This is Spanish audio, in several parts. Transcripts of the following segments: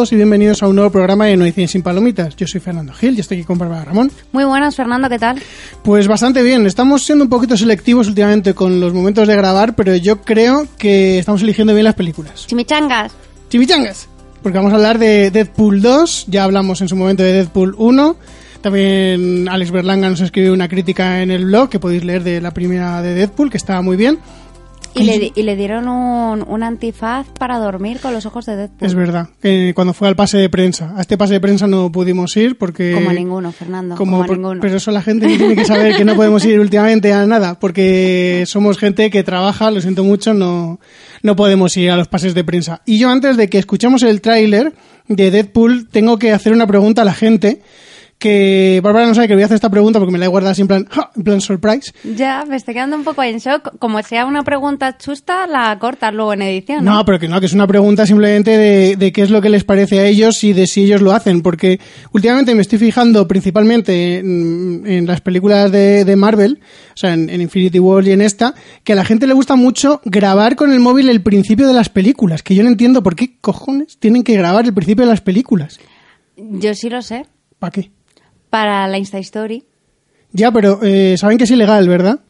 Todos y bienvenidos a un nuevo programa de No hay Cien sin palomitas. Yo soy Fernando Gil y estoy aquí con Bárbara Ramón. Muy buenas, Fernando, ¿qué tal? Pues bastante bien. Estamos siendo un poquito selectivos últimamente con los momentos de grabar, pero yo creo que estamos eligiendo bien las películas. Chimichangas. Chimichangas. Porque vamos a hablar de Deadpool 2, ya hablamos en su momento de Deadpool 1. También Alex Berlanga nos escribió una crítica en el blog que podéis leer de la primera de Deadpool, que estaba muy bien. Y le, y le dieron un, un antifaz para dormir con los ojos de Deadpool. Es verdad, que cuando fue al pase de prensa. A este pase de prensa no pudimos ir porque... Como a ninguno, Fernando, como como a por- ninguno. Pero eso la gente no tiene que saber que no podemos ir últimamente a nada, porque somos gente que trabaja, lo siento mucho, no, no podemos ir a los pases de prensa. Y yo antes de que escuchemos el tráiler de Deadpool, tengo que hacer una pregunta a la gente, que Bárbara no sabe que voy a hacer esta pregunta porque me la he guardado así en plan, ¡ja! en plan surprise. Ya, me estoy quedando un poco en shock. Como sea una pregunta chusta, la cortas luego en edición, ¿no? No, pero que no, que es una pregunta simplemente de, de qué es lo que les parece a ellos y de si ellos lo hacen, porque últimamente me estoy fijando principalmente en, en las películas de, de Marvel, o sea, en, en Infinity War y en esta, que a la gente le gusta mucho grabar con el móvil el principio de las películas, que yo no entiendo por qué cojones tienen que grabar el principio de las películas. Yo sí lo sé. ¿Para qué? Para la Insta Story. Ya, pero eh, saben que es ilegal, ¿verdad?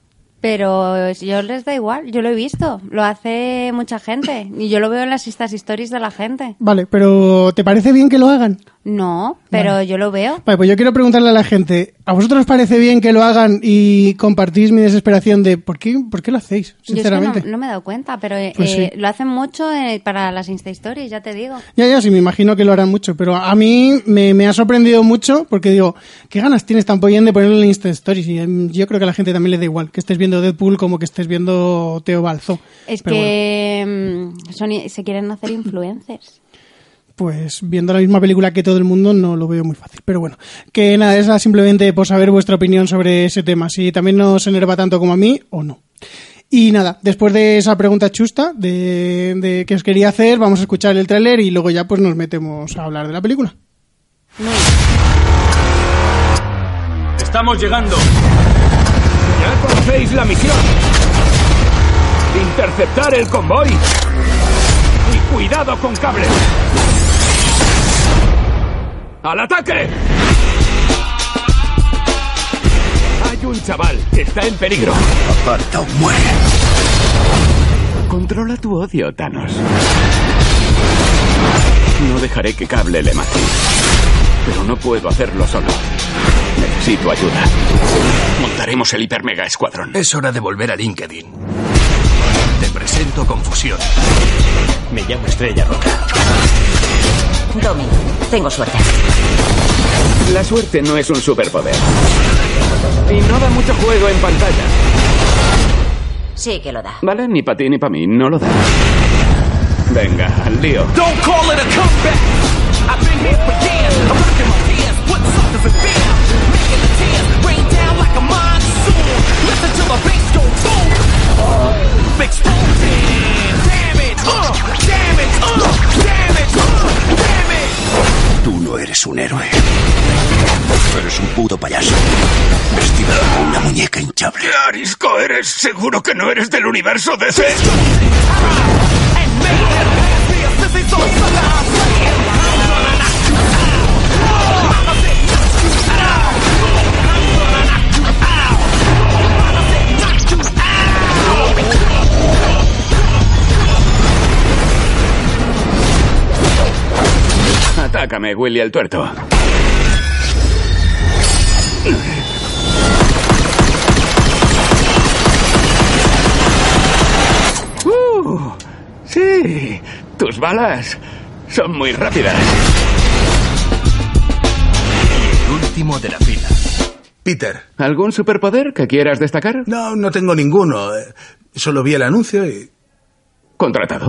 Pero yo les da igual, yo lo he visto, lo hace mucha gente y yo lo veo en las Insta Stories de la gente. Vale, pero ¿te parece bien que lo hagan? No, pero yo lo veo. Vale, pues yo quiero preguntarle a la gente, ¿a vosotros os parece bien que lo hagan y compartís mi desesperación de por qué, por qué lo hacéis, Yo es que sinceramente? no, no me he dado cuenta, pero eh, Pues sí. eh, lo hacen mucho eh, para las Insta Stories, ya te digo. Ya, ya, sí, me imagino que lo harán mucho, pero a mí me, me ha sorprendido mucho porque digo, ¿qué ganas tienes tan pollén de ponerlo en Insta Stories? Y em, yo creo que a la gente también le da igual que estés viendo Deadpool como que estés viendo Teo Balzo. Es Pero bueno, que mm, son se quieren hacer influencers. Pues viendo la misma película que todo el mundo no lo veo muy fácil. Pero bueno, que nada, es simplemente por saber vuestra opinión sobre ese tema, si también nos enerva tanto como a mí o no. Y nada, después de esa pregunta chusta de, de que os quería hacer, vamos a escuchar el tráiler y luego ya pues nos metemos a hablar de la película. Estamos llegando. Ya conocéis la misión. Interceptar el convoy. Y cuidado con cables. ¡Al ataque! Hay un chaval que está en peligro. Aparta o muere. Controla tu odio, Thanos. No dejaré que Cable le mate. Pero no puedo hacerlo solo. Necesito ayuda. Montaremos el hiper mega escuadrón. Es hora de volver a LinkedIn. Te presento Confusión. Me llamo Estrella Roja. Domi, tengo suerte. La suerte no es un superpoder. Y no da mucho juego en pantalla. Sí que lo da. ¿Vale? Ni para ti ni para mí. No lo da. Venga, al lío. Don't call it a comeback. I've been here for years. I'm working my fears. What suckers and fear? Making the tears rain down like a monsoon. Listen to the bass go boom. Explosion. Damage. Uh, damage. Uh, damage. Uh, damage. Tú no eres un héroe. Eres un puto payaso. Vestido como una muñeca hinchable. Arisco, ¿eres seguro que no eres del universo DC? Atácame, Willy el tuerto. Uh, sí, tus balas son muy rápidas. El último de la fila. Peter. ¿Algún superpoder que quieras destacar? No, no tengo ninguno. Eh, Solo vi el anuncio y... Contratado.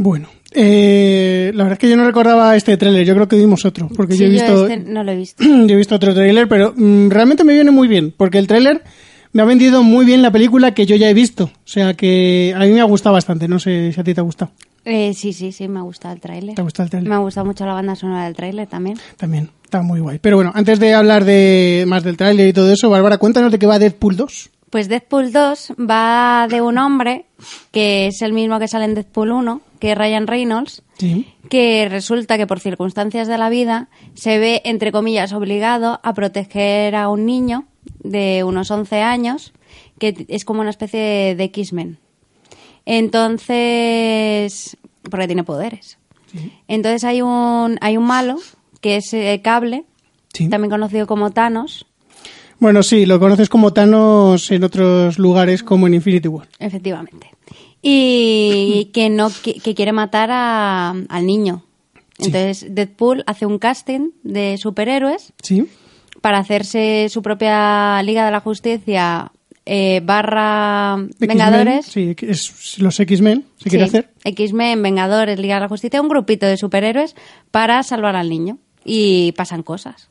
Bueno, eh, la verdad es que yo no recordaba este tráiler, yo creo que vimos otro, porque Sí, yo he visto, este no lo he visto. yo he visto otro tráiler, pero mm, realmente me viene muy bien, porque el tráiler me ha vendido muy bien la película que yo ya he visto, o sea que a mí me ha gustado bastante, no sé si a ti te ha gustado. Eh, sí, sí, sí, me ha gustado el tráiler. ¿Te ha gustado el tráiler? Me ha gustado mucho la banda sonora del tráiler también. También, está muy guay. Pero bueno, antes de hablar de más del tráiler y todo eso, Bárbara, cuéntanos de qué va Deadpool 2. Pues Deadpool 2 va de un hombre que es el mismo que sale en Deadpool 1, que es Ryan Reynolds, Sí. que resulta que por circunstancias de la vida se ve, entre comillas, obligado a proteger a un niño de unos 11 años, que es como una especie de, X-Men. Entonces, porque tiene poderes. Entonces hay un, hay un malo, que es eh, Cable, Sí. también conocido como Thanos, Bueno, sí, lo conoces como Thanos en otros lugares como en Infinity War. Efectivamente. Y que no que, que quiere matar a- al niño. Entonces Deadpool hace un casting de superhéroes Sí. para hacerse su propia Liga de la Justicia eh, barra Vengadores. Sí, es los X-Men, se quiere Sí, hacer. X-Men, Vengadores, Liga de la Justicia, un grupito de superhéroes para salvar al niño. Y pasan cosas.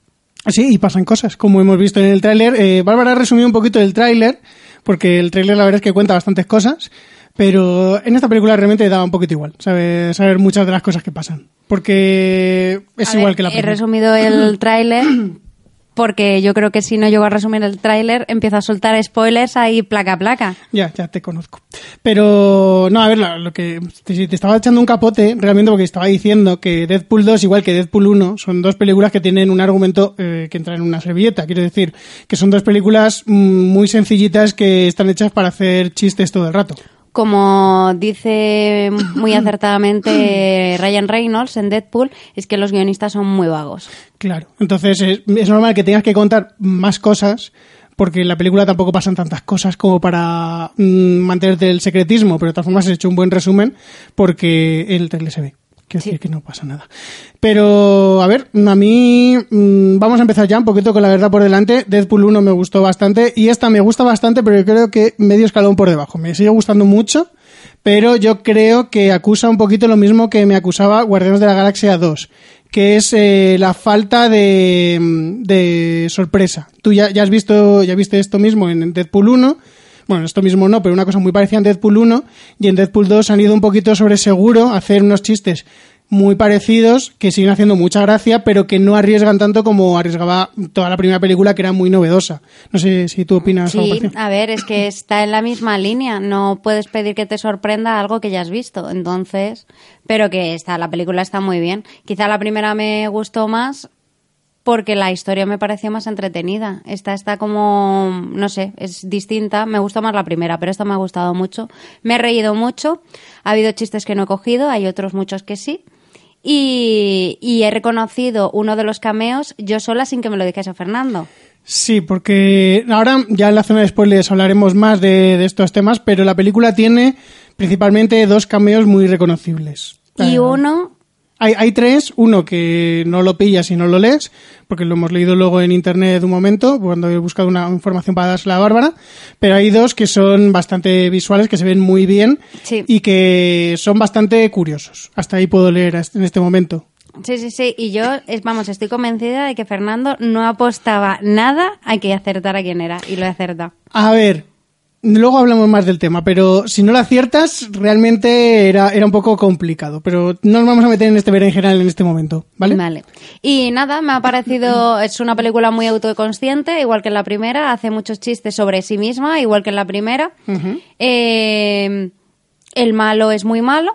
Sí, y pasan cosas, como hemos visto en el tráiler. Eh, Bárbara ha resumido un poquito el tráiler, porque el tráiler la verdad es que cuenta bastantes cosas, pero en esta película realmente daba un poquito igual, saber, saber muchas de las cosas que pasan. Porque es A igual ver, que la He primera. resumido el tráiler porque yo creo que si no llego a resumir el tráiler empiezo a soltar spoilers ahí placa a placa. Ya, ya te conozco. Pero, no, a ver, la- lo que te, te estaba echando un capote realmente porque estaba diciendo que Deadpool 2, igual que Deadpool 1, son dos películas que tienen un argumento eh, que entra en una servilleta. Quiero decir, que son dos películas mm, muy sencillitas que están hechas para hacer chistes todo el rato. Como dice muy acertadamente Ryan Reynolds en Deadpool, es que los guionistas son muy vagos. Claro. Entonces es, es normal que tengas que contar más cosas porque en la película tampoco pasan tantas cosas como para mm, mantenerte el secretismo, pero de todas formas has hecho un buen resumen porque el trailer se ve. Quiero decir que no pasa nada. Pero, a ver, a mí mm, vamos a empezar ya un poquito con la verdad por delante. Deadpool 1 me gustó bastante y esta me gusta bastante, pero yo creo que medio escalón por debajo. Me sigue gustando mucho, pero yo creo que acusa un poquito lo mismo que me acusaba Guardianes de la Galaxia 2, que es eh, la falta de, de sorpresa. Tú ya, ya has visto, ya viste esto mismo en Deadpool 1. Bueno, esto mismo no, pero una cosa muy parecida en Deadpool 1 y en Deadpool 2 han ido un poquito sobre seguro a hacer unos chistes muy parecidos que siguen haciendo mucha gracia, pero que no arriesgan tanto como arriesgaba toda la primera película, que era muy novedosa. No sé si tú opinas Sí, a ver, es que está en la misma línea. No puedes pedir que te sorprenda algo que ya has visto. Entonces, pero que está, la película está muy bien. Quizá la primera me gustó más porque la historia me pareció más entretenida. Esta está como, no sé, es distinta. Me gustó más la primera, pero esta me ha gustado mucho. Me he reído mucho. Ha habido chistes que no he cogido, hay otros muchos que sí. Y, y he reconocido uno de los cameos yo sola sin que me lo dijese Fernando. Sí, porque ahora ya en la zona de spoilers hablaremos más de, de estos temas, pero la película tiene principalmente dos cameos muy reconocibles. Y Eh, uno Hay, hay tres, uno que no lo pillas y no lo lees, porque lo hemos leído luego en internet un momento, cuando he buscado una información para dársela a Bárbara, pero hay dos que son bastante visuales, que se ven muy bien Sí. y que son bastante curiosos. Hasta ahí puedo leer en este momento. Sí, sí, sí. Y yo, vamos, estoy convencida de que Fernando no apostaba nada a que acertara quién era. Y lo he acertado. A ver, luego hablamos más del tema, pero si no lo aciertas, realmente era, era un poco complicado, pero no nos vamos a meter en este berenjenal en este momento, ¿vale? Vale. Y nada, me ha parecido, es una película muy autoconsciente, igual que en la primera, hace muchos chistes sobre sí misma, igual que en la primera. Eh, el malo es muy malo,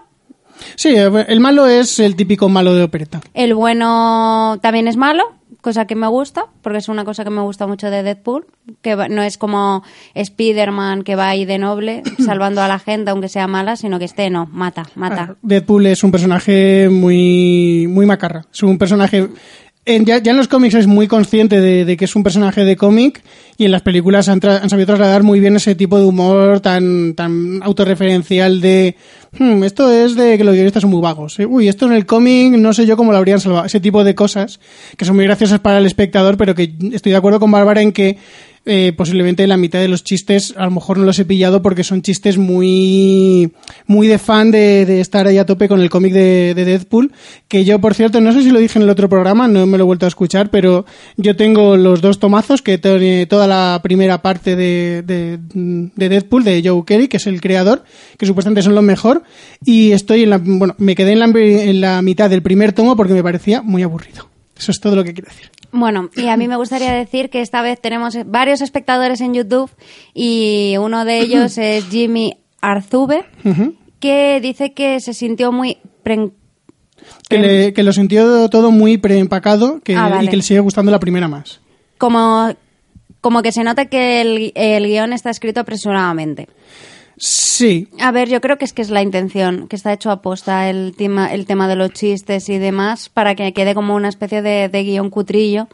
Sí, el malo es el típico malo de opereta. el bueno también es malo, cosa que me gusta, porque es una cosa que me gusta mucho de Deadpool, que no es como Spider-Man que va ahí de noble, salvando a la gente aunque sea mala, sino que esté, no, mata, mata. Deadpool es un personaje muy, muy macarra. Es un personaje en- ya, ya en los cómics es muy consciente de, de que es un personaje de cómic y en las películas han, tra- han sabido trasladar muy bien ese tipo de humor tan, tan autorreferencial de "Hmm, esto es de que los guionistas son muy vagos. ¿eh? Uy, esto en el cómic no sé yo cómo lo habrían salvado. Ese tipo de cosas que son muy graciosas para el espectador, pero que estoy de acuerdo con Bárbara en que eh, posiblemente la mitad de los chistes a lo mejor no los he pillado porque son chistes muy muy de fan de, de estar ahí a tope con el cómic de, de Deadpool que yo por cierto no sé si lo dije en el otro programa no me lo he vuelto a escuchar pero yo tengo los dos tomazos que tiene toda la primera parte de, de, de Deadpool de Joe Kelly que es el creador que supuestamente son lo mejor y estoy en la bueno me quedé en la, en la mitad del primer tomo porque me parecía muy aburrido eso es todo lo que quiero decir Bueno, y a mí me gustaría decir que esta vez tenemos varios espectadores en YouTube y uno de ellos es Jimmy Arzube, que dice que se sintió muy... que, le- que lo sintió todo muy preempacado que, Ah, vale. y que le sigue gustando la primera más. como, como que se nota que el, el guion está escrito apresuradamente. Sí, A ver, yo creo que es que es la intención, que está hecho a posta el tema, el tema de los chistes y demás, para que quede como una especie de, de guion cutrillo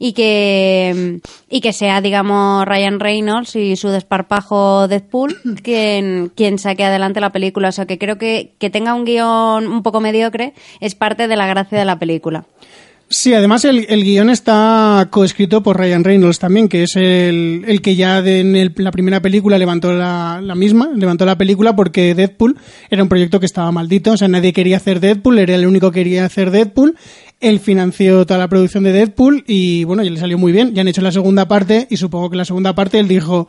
y que, y que sea, digamos, Ryan Reynolds y su desparpajo Deadpool quien, quien saque adelante la película. O sea, que creo que, que tenga un guion un poco mediocre es parte de la gracia de la película. Sí, además el, el guion está coescrito por Ryan Reynolds también, que es el, el que ya en el- la primera película levantó la, la misma, levantó la película porque Deadpool era un proyecto que estaba maldito, o sea, nadie quería hacer Deadpool, era el único que quería hacer Deadpool. Él financió toda la producción de Deadpool y bueno, ya le salió muy bien. Ya han hecho la segunda parte y supongo que la segunda parte él dijo,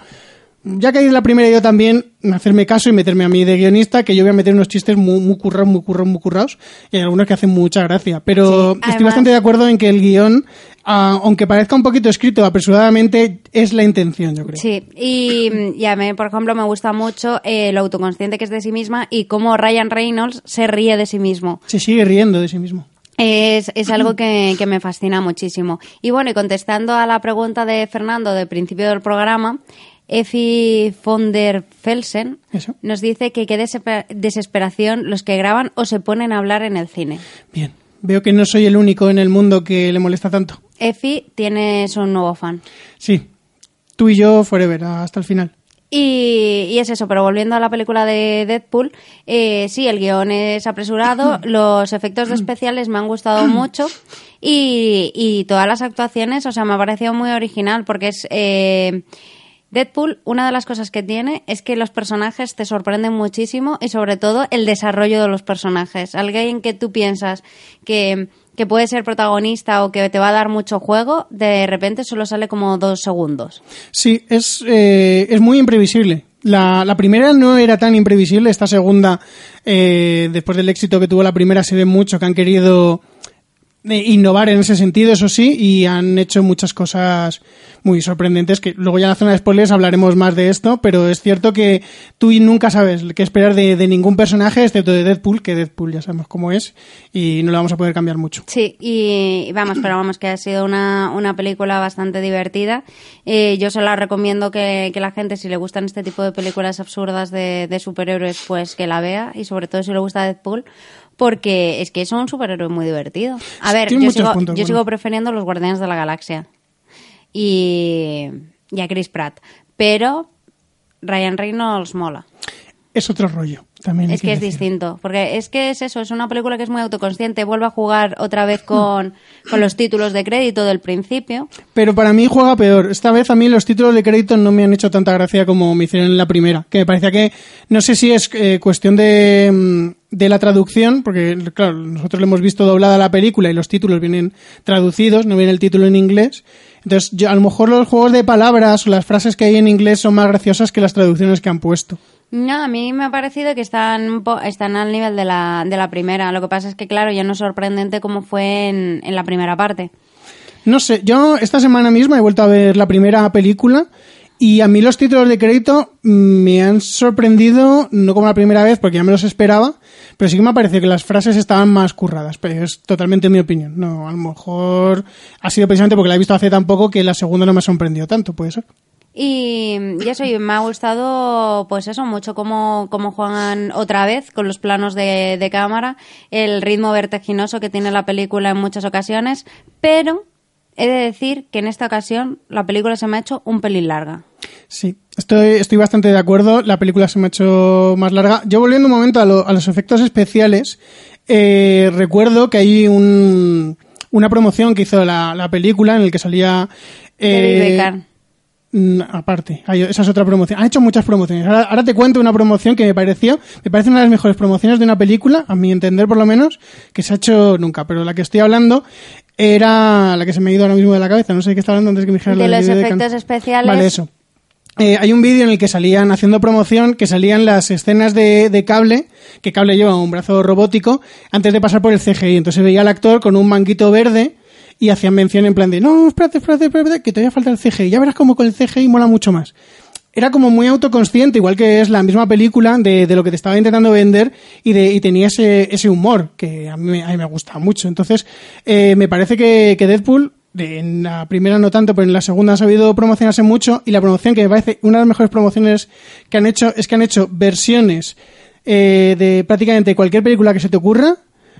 ya que hay la primera yo también, hacerme caso y meterme a mí de guionista, que yo voy a meter unos chistes muy, muy currados, muy currados, muy currados, y hay algunos que hacen mucha gracia. Pero Sí, estoy además- bastante de acuerdo en que el guion, ah, aunque parezca un poquito escrito apresuradamente, es la intención, yo creo. Sí, y, y a mí, por ejemplo, me gusta mucho eh, lo autoconsciente que es de sí misma y cómo Ryan Reynolds se ríe de sí mismo. Se sigue riendo de sí mismo. Es, es algo que, que me fascina muchísimo. Y bueno, y contestando a la pregunta de Fernando del principio del programa, Effie von der Felsen Eso. nos dice que qué desesper- desesperación los que graban o se ponen a hablar en el cine. Bien. Veo que no soy el único en el mundo que le molesta tanto. Effie tienes un nuevo fan. Sí. Tú y yo, forever, hasta el final. Y, y es eso, pero volviendo a la película de Deadpool, eh, sí, el guion es apresurado, los efectos especiales me han gustado mucho y, y todas las actuaciones, o sea, me ha parecido muy original porque es... eh, Deadpool, una de las cosas que tiene es que los personajes te sorprenden muchísimo y sobre todo el desarrollo de los personajes. Alguien que tú piensas que, que puede ser protagonista o que te va a dar mucho juego, de repente solo sale como dos segundos. Sí, es, eh, es muy imprevisible. La, la primera no era tan imprevisible, esta segunda, eh, después del éxito que tuvo la primera, se ve mucho que han querido innovar en ese sentido, eso sí, y han hecho muchas cosas muy sorprendentes, que luego ya en la zona de spoilers hablaremos más de esto, pero es cierto que tú nunca sabes qué esperar de, de ningún personaje, excepto de Deadpool, que Deadpool ya sabemos cómo es, y no lo vamos a poder cambiar mucho. Sí, y vamos, pero vamos, que ha sido una, una película bastante divertida. Eh, yo se la recomiendo que, que la gente, si le gustan este tipo de películas absurdas de, de superhéroes, pues que la vea, y sobre todo si le gusta Deadpool, porque es que es un superhéroe muy divertido. A ver, yo, sigo, puntos yo sigo prefiriendo los Guardianes de la Galaxia y, y a Chris Pratt, pero Ryan Reynolds mola. Es otro rollo, también. Es que es distinto, porque es que es eso, es una película que es muy autoconsciente, vuelve a jugar otra vez con, con los títulos de crédito del principio. Pero para mí juega peor. Esta vez a mí los títulos de crédito no me han hecho tanta gracia como me hicieron en la primera. Que me parecía que, no sé si es eh, cuestión de, mm, de la traducción, porque claro, nosotros le hemos visto doblada la película y los títulos vienen traducidos, no viene el título en inglés. Entonces, yo, a lo mejor los juegos de palabras o las frases que hay en inglés son más graciosas que las traducciones que han puesto. No, a mí me ha parecido que están, están al nivel de la, de la primera. Lo que pasa es que, claro, ya no es sorprendente como fue en, en la primera parte. No sé, yo esta semana misma he vuelto a ver la primera película y a mí los títulos de crédito mm, me han sorprendido, no como la primera vez porque ya me los esperaba, pero sí que me parece que las frases estaban más curradas, pero es totalmente mi opinión. No, a lo mejor ha sido precisamente porque la he visto hace tan poco que la segunda no me ha sorprendido tanto, puede ser. Y, y eso, y me ha gustado, pues eso, mucho cómo, cómo juegan otra vez con los planos de, de cámara, el ritmo vertiginoso que tiene la película en muchas ocasiones, pero he de decir que en esta ocasión la película se me ha hecho un pelín larga. Sí, estoy, estoy bastante de acuerdo. La película se me ha hecho más larga. Yo volviendo un momento a, lo- a los efectos especiales, eh, recuerdo que hay un, una promoción que hizo la, la película en el que salía... Eh. Mm, Aparte, esa es otra promoción. Ha hecho muchas promociones. Ahora, ahora te cuento una promoción que me pareció, me parece una de las mejores promociones de una película, a mi entender por lo menos, que se ha hecho nunca. Pero la que estoy hablando era la que se me ha ido ahora mismo de la cabeza. No sé qué estaba hablando antes que me dijeras De los efectos especiales. Vale, eso. Eh, hay un vídeo en el que salían haciendo promoción, que salían las escenas de, de cable, que cable lleva un brazo robótico, antes de pasar por el CGI. Entonces se veía al actor con un manguito verde y hacían mención en plan de, no, espérate, espérate, espérate, que todavía falta el CGI. Ya verás como con el CGI mola mucho más. Era como muy autoconsciente, igual que es la misma película de, de lo que te estaba intentando vender y, de, y tenía ese, ese humor que a mí, me- a me gusta mucho. Entonces, eh, me parece que, que Deadpool, de- en la primera no tanto, pero en la segunda ha sabido promocionarse mucho y la promoción que me parece una de las mejores promociones que han hecho es que han hecho versiones eh, de prácticamente cualquier película que se te ocurra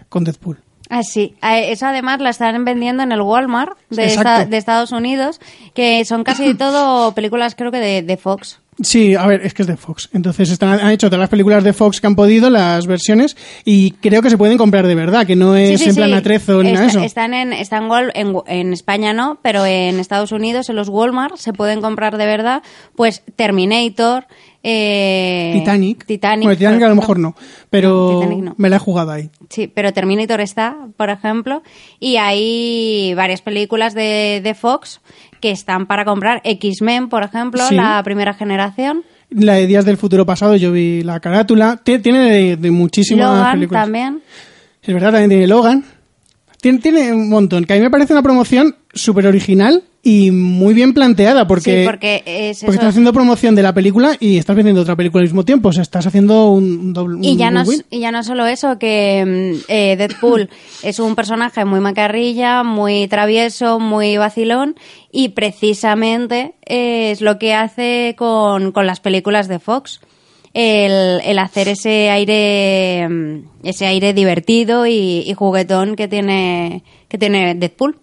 con Deadpool. Ah, sí. Ah, Eso además la están vendiendo en el Walmart de, Exacto. esta- de Estados Unidos, que son casi todo películas creo que de, de Fox. Sí, a ver, es que es de Fox. Entonces están, han hecho todas las películas de Fox que han podido, las versiones, y creo que se pueden comprar de verdad, que no es Sí, sí, en plan sí. atrezo ni nada de eso. Están, en, están en, en España no, pero en Estados Unidos, en los Walmart, se pueden comprar de verdad, pues Terminator, eh, Titanic. Titanic. Bueno, Titanic a lo mejor no, pero No, Titanic no. me la he jugado ahí. Sí, pero Terminator está, por ejemplo, y hay varias películas de, de Fox que están para comprar. X-Men, por ejemplo, Sí. la primera generación. La de Días del Futuro Pasado, yo vi la carátula. Tie- Tiene de, de muchísimas Logan películas. también. Es verdad, también tiene Logan. Tiene, tiene un montón, que a mí me parece una promoción súper original y muy bien planteada, porque, sí, porque es porque eso. estás haciendo promoción de la película y estás vendiendo otra película al mismo tiempo. O sea, estás haciendo un, doble Y un ya, no, y ya no solo eso, que mm, eh, Deadpool es un personaje muy macarrilla, muy travieso, muy vacilón, y precisamente eh, es lo que hace con, con las películas de Fox. El, el hacer ese aire mm, ese aire divertido y, y juguetón que tiene que tiene Deadpool.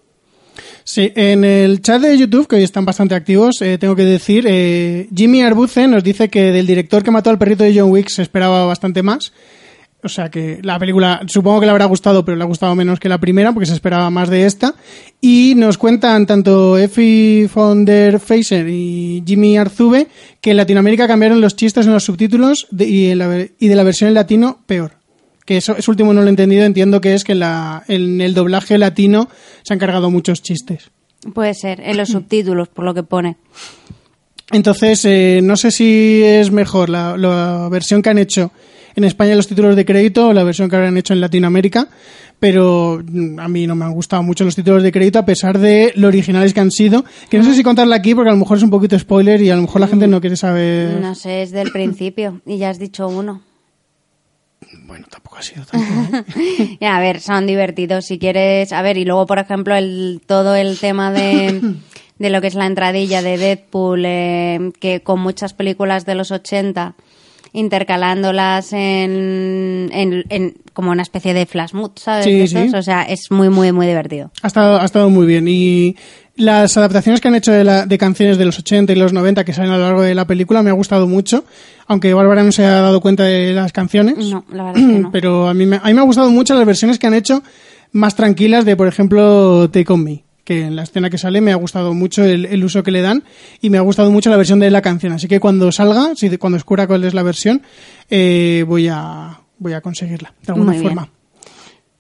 Sí, en el chat de YouTube, que hoy están bastante activos, eh, tengo que decir, eh, Jimmy Arbuce nos dice que del director que mató al perrito de John Wick se esperaba bastante más. O sea que la película supongo que le habrá gustado, pero le ha gustado menos que la primera porque se esperaba más de esta. Y nos cuentan tanto Effie von der Feiser y Jimmy Arzube que en Latinoamérica cambiaron los chistes en los subtítulos y, y de la versión en latino peor. Que eso, eso último no lo he entendido, entiendo que es que en, la, en el doblaje latino se han cargado muchos chistes. Puede ser, en los subtítulos, por lo que pone. Entonces, eh, no sé si es mejor la, la versión que han hecho en España los títulos de crédito o la versión que habrán hecho en Latinoamérica, pero mm, a mí no me han gustado mucho los títulos de crédito a pesar de lo originales que han sido. Que no sé si contarla aquí porque a lo mejor es un poquito spoiler y a lo mejor la gente no quiere saber. No sé, es del principio y ya has dicho uno. Bueno, tampoco ha sido tanto. Ya, a ver, son divertidos si quieres. A ver, y luego, por ejemplo, el, todo el tema de, de lo que es la entradilla de Deadpool, eh, que con muchas películas de los 80, intercalándolas en, en, en como una especie de flash mood, ¿sabes? Sí, sí. O sea, es muy, muy, muy divertido. Ha estado, ha estado muy bien. Y las adaptaciones que han hecho de, la- de canciones de los 80 y los 90 que salen a lo largo de la película me ha gustado mucho. Aunque Bárbara no se ha dado cuenta de las canciones. No, la verdad es que no. Pero a mí, me, a mí me ha gustado mucho las versiones que han hecho más tranquilas de, por ejemplo, Take On Me. Que en la escena que sale me ha gustado mucho el, el uso que le dan y me ha gustado mucho la versión de la canción. Así que cuando salga, si, cuando descubra cuál es la versión, eh, voy, a, voy a conseguirla de alguna Muy forma.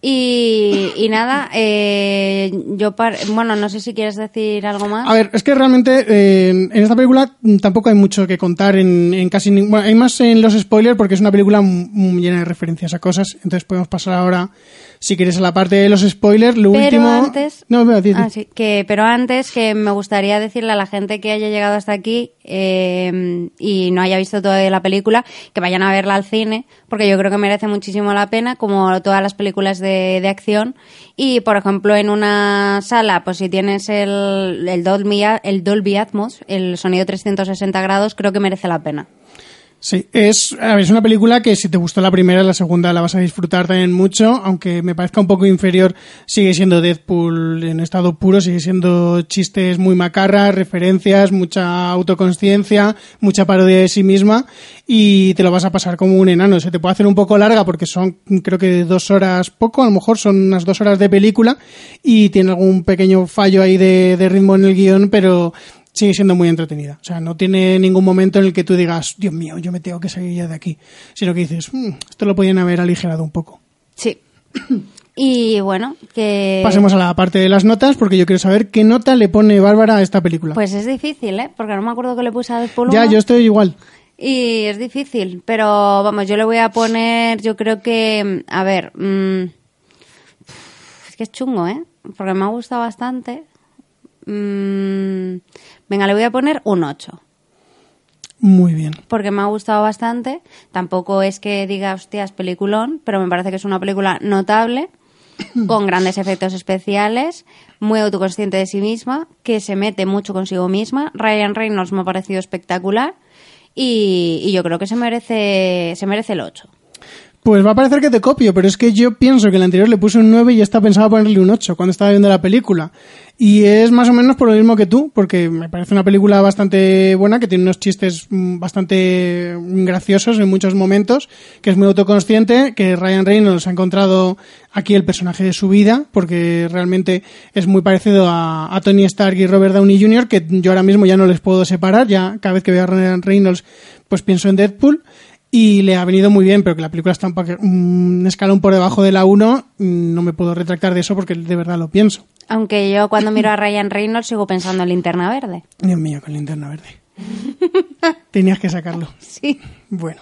Y, y nada, eh, yo, par- bueno, no sé si quieres decir algo más. A ver, es que realmente eh, en esta película tampoco hay mucho que contar en, en casi ningún... Bueno, hay más en los spoilers porque es una película llena de referencias a cosas, entonces podemos pasar ahora Si quieres a la parte de los spoilers, lo Pero último... antes... No, di, di. Ah, sí, que, pero antes que me gustaría decirle a la gente que haya llegado hasta aquí eh, y no haya visto toda la película, que vayan a verla al cine, porque yo creo que merece muchísimo la pena, como todas las películas de, de acción. Y, por ejemplo, en una sala, pues si tienes el, el, Dolby, el Dolby Atmos, el sonido 360 grados, creo que merece la pena. Sí, es, a ver, es una película que si te gustó la primera, la segunda la vas a disfrutar también mucho, aunque me parezca un poco inferior, sigue siendo Deadpool en estado puro, sigue siendo chistes muy macarras, referencias, mucha autoconsciencia, mucha parodia de sí misma y te lo vas a pasar como un enano. Se te puede hacer un poco larga porque son creo que dos horas poco, a lo mejor son unas dos horas de película y tiene algún pequeño fallo ahí de, de ritmo en el guion, pero sigue siendo muy entretenida. O sea, no tiene ningún momento en el que tú digas, Dios mío, yo me tengo que salir ya de aquí. Sino que dices, "Mm, esto lo podían haber aligerado un poco. Sí. Y bueno, que... Pasemos a la parte de las notas, porque yo quiero saber qué nota le pone Bárbara a esta película. Pues es difícil, ¿eh? Porque no me acuerdo que le puse a Deadpool ya, 1. yo estoy igual. Y es difícil, pero vamos, yo le voy a poner, yo creo que, a ver, mm, es que es chungo, ¿eh? Porque me ha gustado bastante. Mm, venga, le voy a poner un 8, Muy bien. porque me ha gustado bastante. Tampoco es que diga, hostias, peliculón, pero me parece que es una película notable, con grandes efectos especiales, muy autoconsciente de sí misma, que se mete mucho consigo misma. Ryan Reynolds me ha parecido espectacular y, y yo creo que se merece, se merece el 8. Pues va a parecer que te copio, pero es que yo pienso que el anterior le puse un 9 y esta pensaba ponerle un 8 cuando estaba viendo la película. Y es más o menos por lo mismo que tú, porque me parece una película bastante buena, que tiene unos chistes mm, bastante graciosos en muchos momentos, que es muy autoconsciente, que Ryan Reynolds ha encontrado aquí el personaje de su vida, porque realmente es muy parecido a, Tony Stark y Robert Downey Jr., que yo ahora mismo ya no les puedo separar, ya cada vez que veo a Ryan Reynolds pues pienso en Deadpool y le ha venido muy bien, pero que la película está un, un escalón por debajo de la 1, mm, no me puedo retractar de eso porque de verdad lo pienso. Aunque yo cuando miro a Ryan Reynolds sigo pensando en Linterna Verde. Dios mío, con linterna verde. Tenías que sacarlo. Sí. Bueno,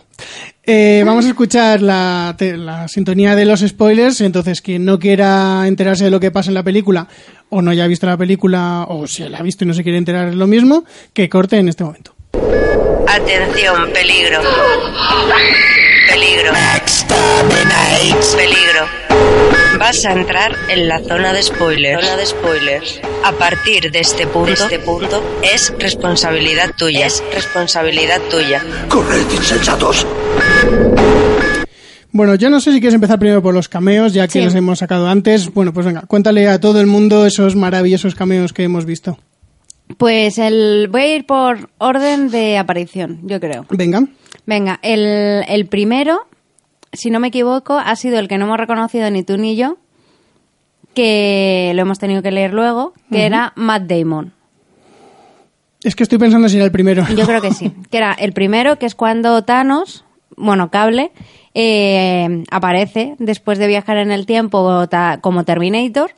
Eh, vamos a escuchar la, la sintonía de los spoilers. Entonces, quien no quiera enterarse de lo que pasa en la película, o no haya visto la película, o si la ha visto y no se quiere enterar es lo mismo, que corte en este momento. Atención, peligro. Peligro. Peligro. Vas a entrar en la zona de spoilers. Zona de spoilers. A partir de este punto, este punto es responsabilidad tuya. Es responsabilidad tuya. Corred, insensatos. Bueno, yo no sé si quieres empezar primero por los cameos, ya que Sí. los hemos sacado antes. Bueno, pues venga, cuéntale a todo el mundo esos maravillosos cameos que hemos visto. Pues el, voy a ir por orden de aparición, yo creo. Venga. Venga, el, el primero, si no me equivoco, ha sido el que no hemos reconocido ni tú ni yo, que lo hemos tenido que leer luego, que era Matt Damon. Es que estoy pensando si era el primero. Yo creo que sí. Que era el primero, que es cuando Thanos, bueno, Cable, eh, aparece después de viajar en el tiempo como Terminator.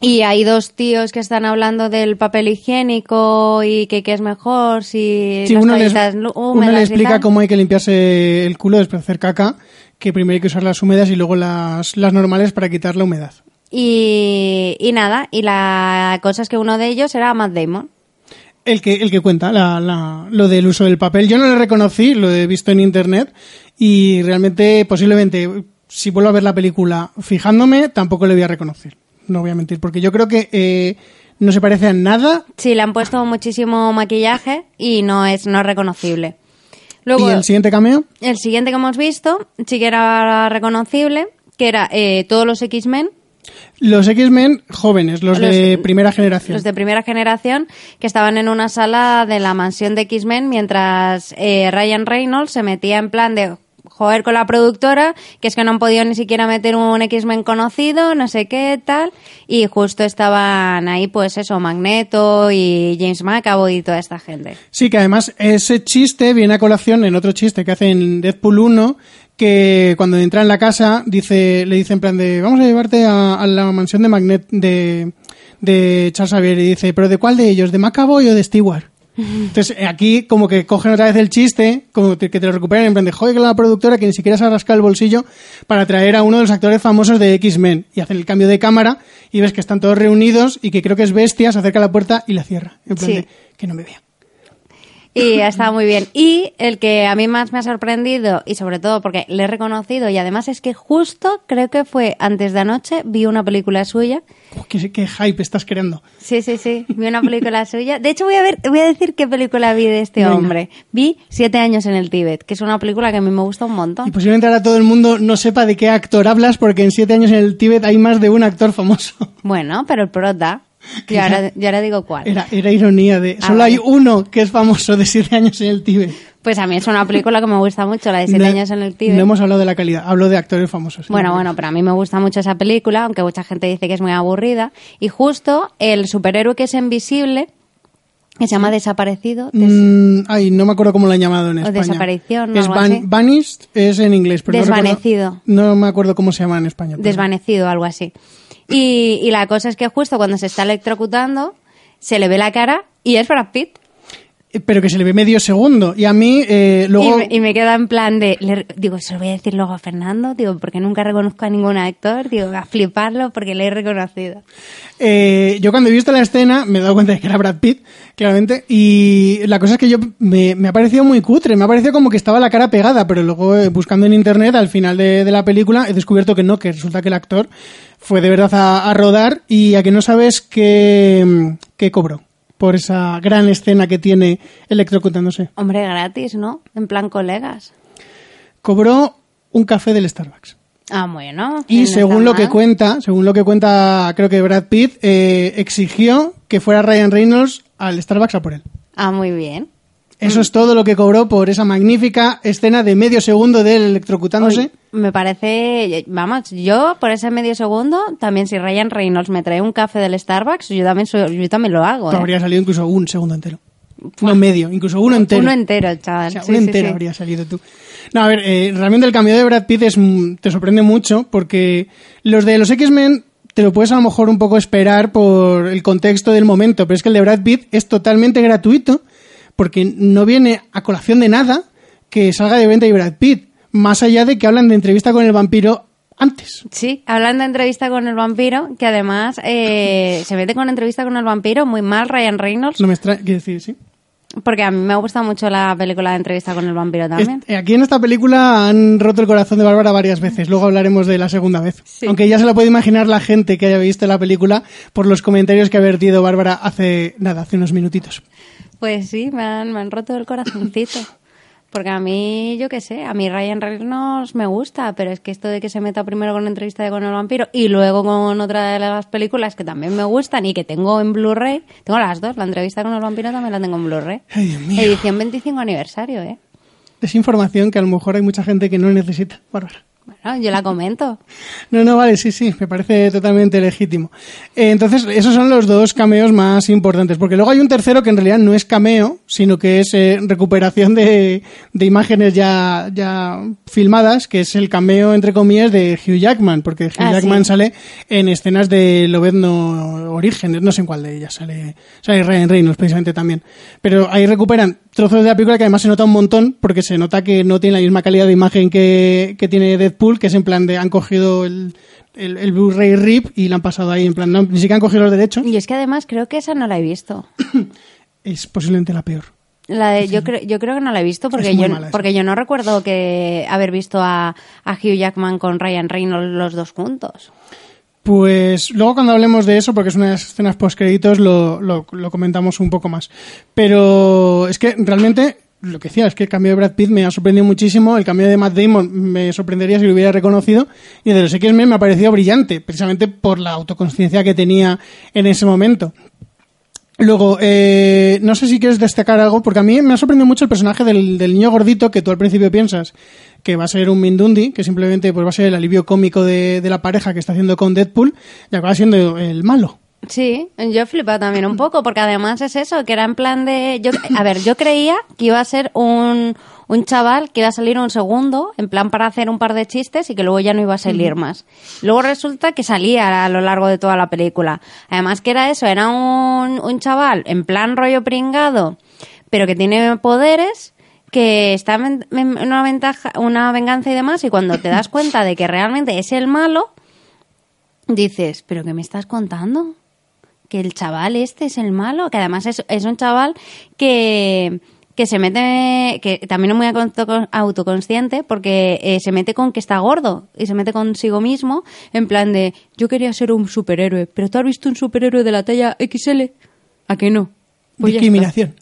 Y hay dos tíos que están hablando del papel higiénico y que qué es mejor si Sí, las uno, les- uno le explica cómo hay que limpiarse el culo después de hacer caca, que primero hay que usar las húmedas y luego las, las normales para quitar la humedad. Y, y nada, y la cosa es que uno de ellos era Matt Damon. El que, el que cuenta la, la- lo del uso del papel. Yo no lo reconocí, lo he visto en internet y realmente posiblemente si vuelvo a ver la película fijándome tampoco le voy a reconocer. No voy a mentir, porque yo creo que eh, no se parece a nada. Sí, le han puesto muchísimo maquillaje y no es, no es reconocible. Luego, ¿Y el siguiente cameo? el siguiente que hemos visto sí que era reconocible, que era eh, todos los X-Men, Los X-Men jóvenes, los, de Los- primera generación. los de primera generación, que estaban en una sala de la mansión de X-Men mientras eh, Ryan Reynolds se metía en plan de joder con la productora, que es que no han podido ni siquiera meter un X-Men conocido, no sé qué tal, y justo estaban ahí pues eso, Magneto y James McAvoy y toda esta gente. Sí, que además ese chiste viene a colación en otro chiste que hace en Deadpool 1, que cuando entra en la casa dice, le dice en plan de vamos a llevarte a, la mansión de Magnet de, de Charles Xavier y dice, pero ¿de cuál de ellos? ¿De McAvoy o de Stewart? Entonces, eh, aquí como que cogen otra vez el chiste, como que te lo recuperan en plan de, joder, que la productora que ni siquiera se ha rascado el bolsillo para traer a uno de los actores famosos de X-Men. Y hacen el cambio de cámara y ves que están todos reunidos y que creo que es Bestia, se acerca a la puerta y la cierra. En plan Sí. de, que no me vea. Y ha estado muy bien. Y el que a mí más me ha sorprendido, y sobre todo porque le he reconocido, y además es que justo creo que fue antes de anoche, vi una película suya. Oh, qué, qué hype estás creando. Sí, sí, sí, vi una película suya. De hecho, voy a ver, voy a decir qué película vi de este Venga. hombre. Vi Siete años en el Tíbet, que es una película que a mí me gusta un Y montón. posiblemente ahora todo el mundo no sepa de qué actor hablas porque en siete años en el Tíbet hay más de un actor famoso. Bueno, pero el prota. Y ahora, y ahora digo cuál. Era, era ironía de... Ah, Solo vale. hay uno que es famoso de siete años en el Tíbet. Pues a mí es una película que me gusta mucho, la de Siete No- años en el Tíbet. No hemos hablado de la calidad, hablo de actores famosos. Bueno, bueno, pero a mí me gusta mucho esa película, aunque mucha gente dice que es muy aburrida. Y justo el superhéroe que es invisible, que se llama Desaparecido, des- Mm, ay, no me acuerdo cómo lo han llamado en O España. desaparición, Es algo van- así. Vanished es en inglés, pero no recuerdo- Desvanecido. No, me acuerdo cómo se llama en España. pero- desvanecido, algo así. Y, y la cosa es que justo cuando se está electrocutando, se le ve la cara y es Brad Pitt. Pero que se le ve medio segundo. Y a mí, eh, luego... Y, me, y me queda en plan de, le- digo, se lo voy a decir luego a Fernando, digo, porque nunca reconozco a ningún actor, digo, a fliparlo porque le he reconocido. Eh, yo cuando he visto la escena me he dado cuenta de que era Brad Pitt, claramente, y la cosa es que yo me, me ha parecido muy cutre, me ha parecido como que estaba la cara pegada, pero luego eh, buscando en internet al final de, de la película he descubierto que no, que resulta que el actor fue de verdad a, a rodar y a que no sabes qué, qué cobró por esa gran escena que tiene electrocutándose. Hombre, gratis, ¿no? En plan colegas. Cobró un café del Starbucks. Ah, bueno. Y según lo que cuenta, según lo que cuenta, creo que Brad Pitt eh, exigió que fuera Ryan Reynolds al Starbucks a por él. Ah, muy bien. Eso es todo lo que cobró por esa magnífica escena de medio segundo de él electrocutándose. Oye, me parece, vamos, yo por ese medio segundo, también si Ryan Reynolds me trae un café del Starbucks, yo también, soy- yo también lo hago. ¿eh? habría salido incluso un segundo entero. No medio, incluso uno entero. Uno entero, chaval. O sea, Sí, uno sí, entero sí. habría salido tú. No, a ver, eh, realmente el cambio de Brad Pitt es, mm, te sorprende mucho porque los de los X-Men te lo puedes a lo mejor un poco esperar por el contexto del momento, pero es que el de Brad Pitt es totalmente gratuito porque no viene a colación de nada que salga de venta y Brad Pitt, más allá de que hablan de entrevista con el vampiro antes. Sí, hablando de entrevista con el vampiro, que además eh, se mete con entrevista con el vampiro muy mal Ryan Reynolds, No me extraña, quiero decir, sí. porque a mí me gusta mucho la película de entrevista con el vampiro también. Est- aquí en esta película han roto el corazón de Bárbara varias veces. Luego hablaremos de la segunda vez. Sí. Aunque ya se la puede imaginar la gente que haya visto la película por los comentarios que ha vertido Bárbara hace nada, hace unos minutitos. Pues sí, me han, me han roto el corazoncito. Porque a mí, yo qué sé, a mí Ryan Reynolds me gusta, pero es que esto de que se meta primero con la entrevista de con el vampiro y luego con otra de las películas que también me gustan y que tengo en Blu-ray, tengo las dos, la entrevista con el vampiro también la tengo en Blu-ray. Edición 25 aniversario, ¿eh? Es información que a lo mejor hay mucha gente que no necesita, Bárbara. Bueno, yo la comento. No, no, vale, sí, sí, me parece totalmente legítimo. Eh, entonces, esos son los dos cameos más importantes, porque luego hay un tercero que en realidad no es cameo, sino que es eh, recuperación de, de imágenes ya, ya filmadas, que es el cameo, entre comillas, de Hugh Jackman, porque Hugh Ah, Jackman sí. sale en escenas de Lobezno Orígenes, no sé en cuál de ellas, sale, sale Ryan Reynolds precisamente también. Pero ahí recuperan trozos de la película que además se nota un montón, porque se nota que no tiene la misma calidad de imagen que, que tiene Deadpool, que es en plan de han cogido el, el, el Blu-ray RIP y la han pasado ahí en plan, no, ni siquiera han cogido los derechos. Y es que además creo que esa no la he visto. Es posiblemente la peor. La de- yo, creo, yo creo que no la he visto porque yo, porque yo no recuerdo que haber visto a, a Hugh Jackman con Ryan Reynolds los dos juntos. Pues luego cuando hablemos de eso, porque es una de las escenas post-créditos, lo, lo, lo comentamos un poco más. Pero es que realmente, lo que decía, es que el cambio de Brad Pitt me ha sorprendido muchísimo, el cambio de Matt Damon me sorprendería si lo hubiera reconocido, y de los X-Men me ha parecido brillante, precisamente por la autoconciencia que tenía en ese momento. Luego, eh, no sé si quieres destacar algo, porque a mí me ha sorprendido mucho el personaje del, del niño gordito que tú al principio piensas que va a ser un Mindundi, que simplemente pues va a ser el alivio cómico de, de la pareja que está haciendo con Deadpool, y acaba siendo el malo. Sí, yo he flipado también un poco, porque además es eso, que era en plan de... Yo, a ver, yo creía que iba a ser un, un chaval que iba a salir un segundo, en plan para hacer un par de chistes y que luego ya no iba a salir más. Luego resulta que salía a lo largo de toda la película. Además que era eso, era un, un chaval en plan rollo pringado, pero que tiene poderes que está en en una ventaja, una venganza y demás, y cuando te das cuenta de que realmente es el malo, dices, ¿pero qué me estás contando? Que el chaval este es el malo, que además es, es un chaval que, que se mete, que también es muy auto- autoconsciente, porque eh, se mete con que está gordo y se mete consigo mismo, en plan de, yo quería ser un superhéroe, pero tú has visto un superhéroe de la talla XL, ¿a que no? Pues. Discriminación.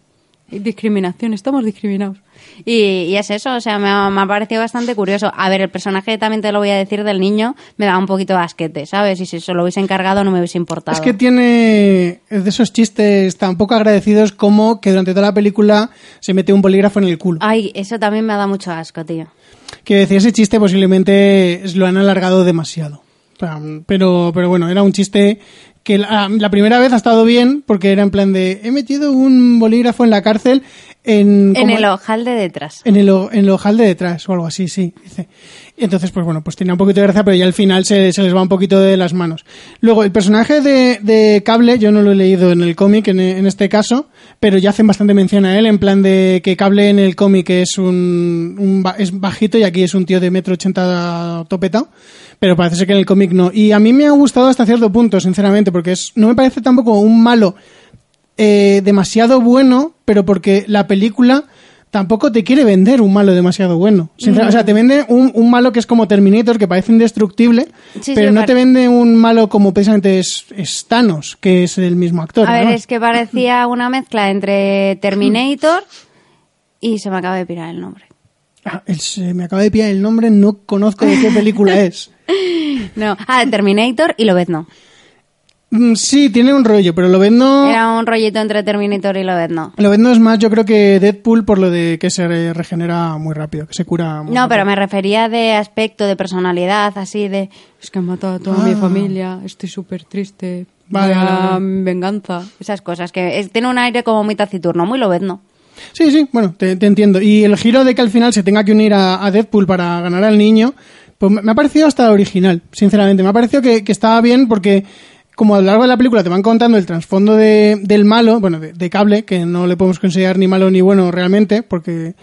Discriminación, estamos discriminados. Y, y es eso, o sea, me ha, me ha parecido bastante curioso. A ver, el personaje también te lo voy a decir del niño, me da un poquito de asquete, ¿sabes? Y si se lo hubiese encargado no me hubiese importado. Es que tiene es de esos chistes tan poco agradecidos como que durante toda la película se mete un bolígrafo en el culo. Ay, eso también me da mucho asco, tío. Que decía ese chiste posiblemente lo han alargado demasiado. Pero, pero bueno, era un chiste que la, la primera vez ha estado bien porque era en plan de he metido un bolígrafo en la cárcel en, En el ojal de detrás. en el, en el ojal de detrás o algo así, sí, dice. Entonces, pues bueno, pues tenía un poquito de gracia, pero ya al final se, se les va un poquito de las manos. Luego, el personaje de, de Cable, yo no lo he leído en el cómic en, en este caso, pero ya hacen bastante mención a él, en plan de que Cable en el cómic es un, un es bajito y aquí es un tío de metro ochenta topetado. Pero parece ser que en el cómic no. Y a mí me ha gustado hasta cierto punto, sinceramente, porque es, no me parece tampoco un malo eh, demasiado bueno, pero porque la película tampoco te quiere vender un malo demasiado bueno. O sea, te vende un, un malo que es como Terminator, que parece indestructible, Sí, pero sí, no te vende un malo como precisamente es, es Thanos, que es el mismo actor. A ver, es que parecía una mezcla entre Terminator y se me acaba de pirar el nombre. Ah, el- se me acaba de pillar el nombre, no conozco de qué película es. No, ah, Terminator y Lobezno. Mm, Sí, tiene un rollo, pero Lobezno... Era un rollito entre Terminator y Lobezno. Lobezno es más, yo creo que Deadpool por lo de que se re- regenera muy rápido, que se cura muy No, rápido. pero me refería de aspecto, de personalidad, así de... Es que he matado a toda mi Ah. familia, estoy súper triste, Vale, vale, vale. venganza. Esas cosas, que es- tiene un aire como muy taciturno, muy lobezno. Sí, sí, bueno, te, te entiendo. Y el giro de que al final se tenga que unir a, a Deadpool para ganar al niño, pues me ha parecido hasta original, sinceramente. Me ha parecido que, que estaba bien porque como a lo largo de la película te van contando el trasfondo de, del malo, bueno, de, de Cable, que no le podemos considerar ni malo ni bueno realmente, porque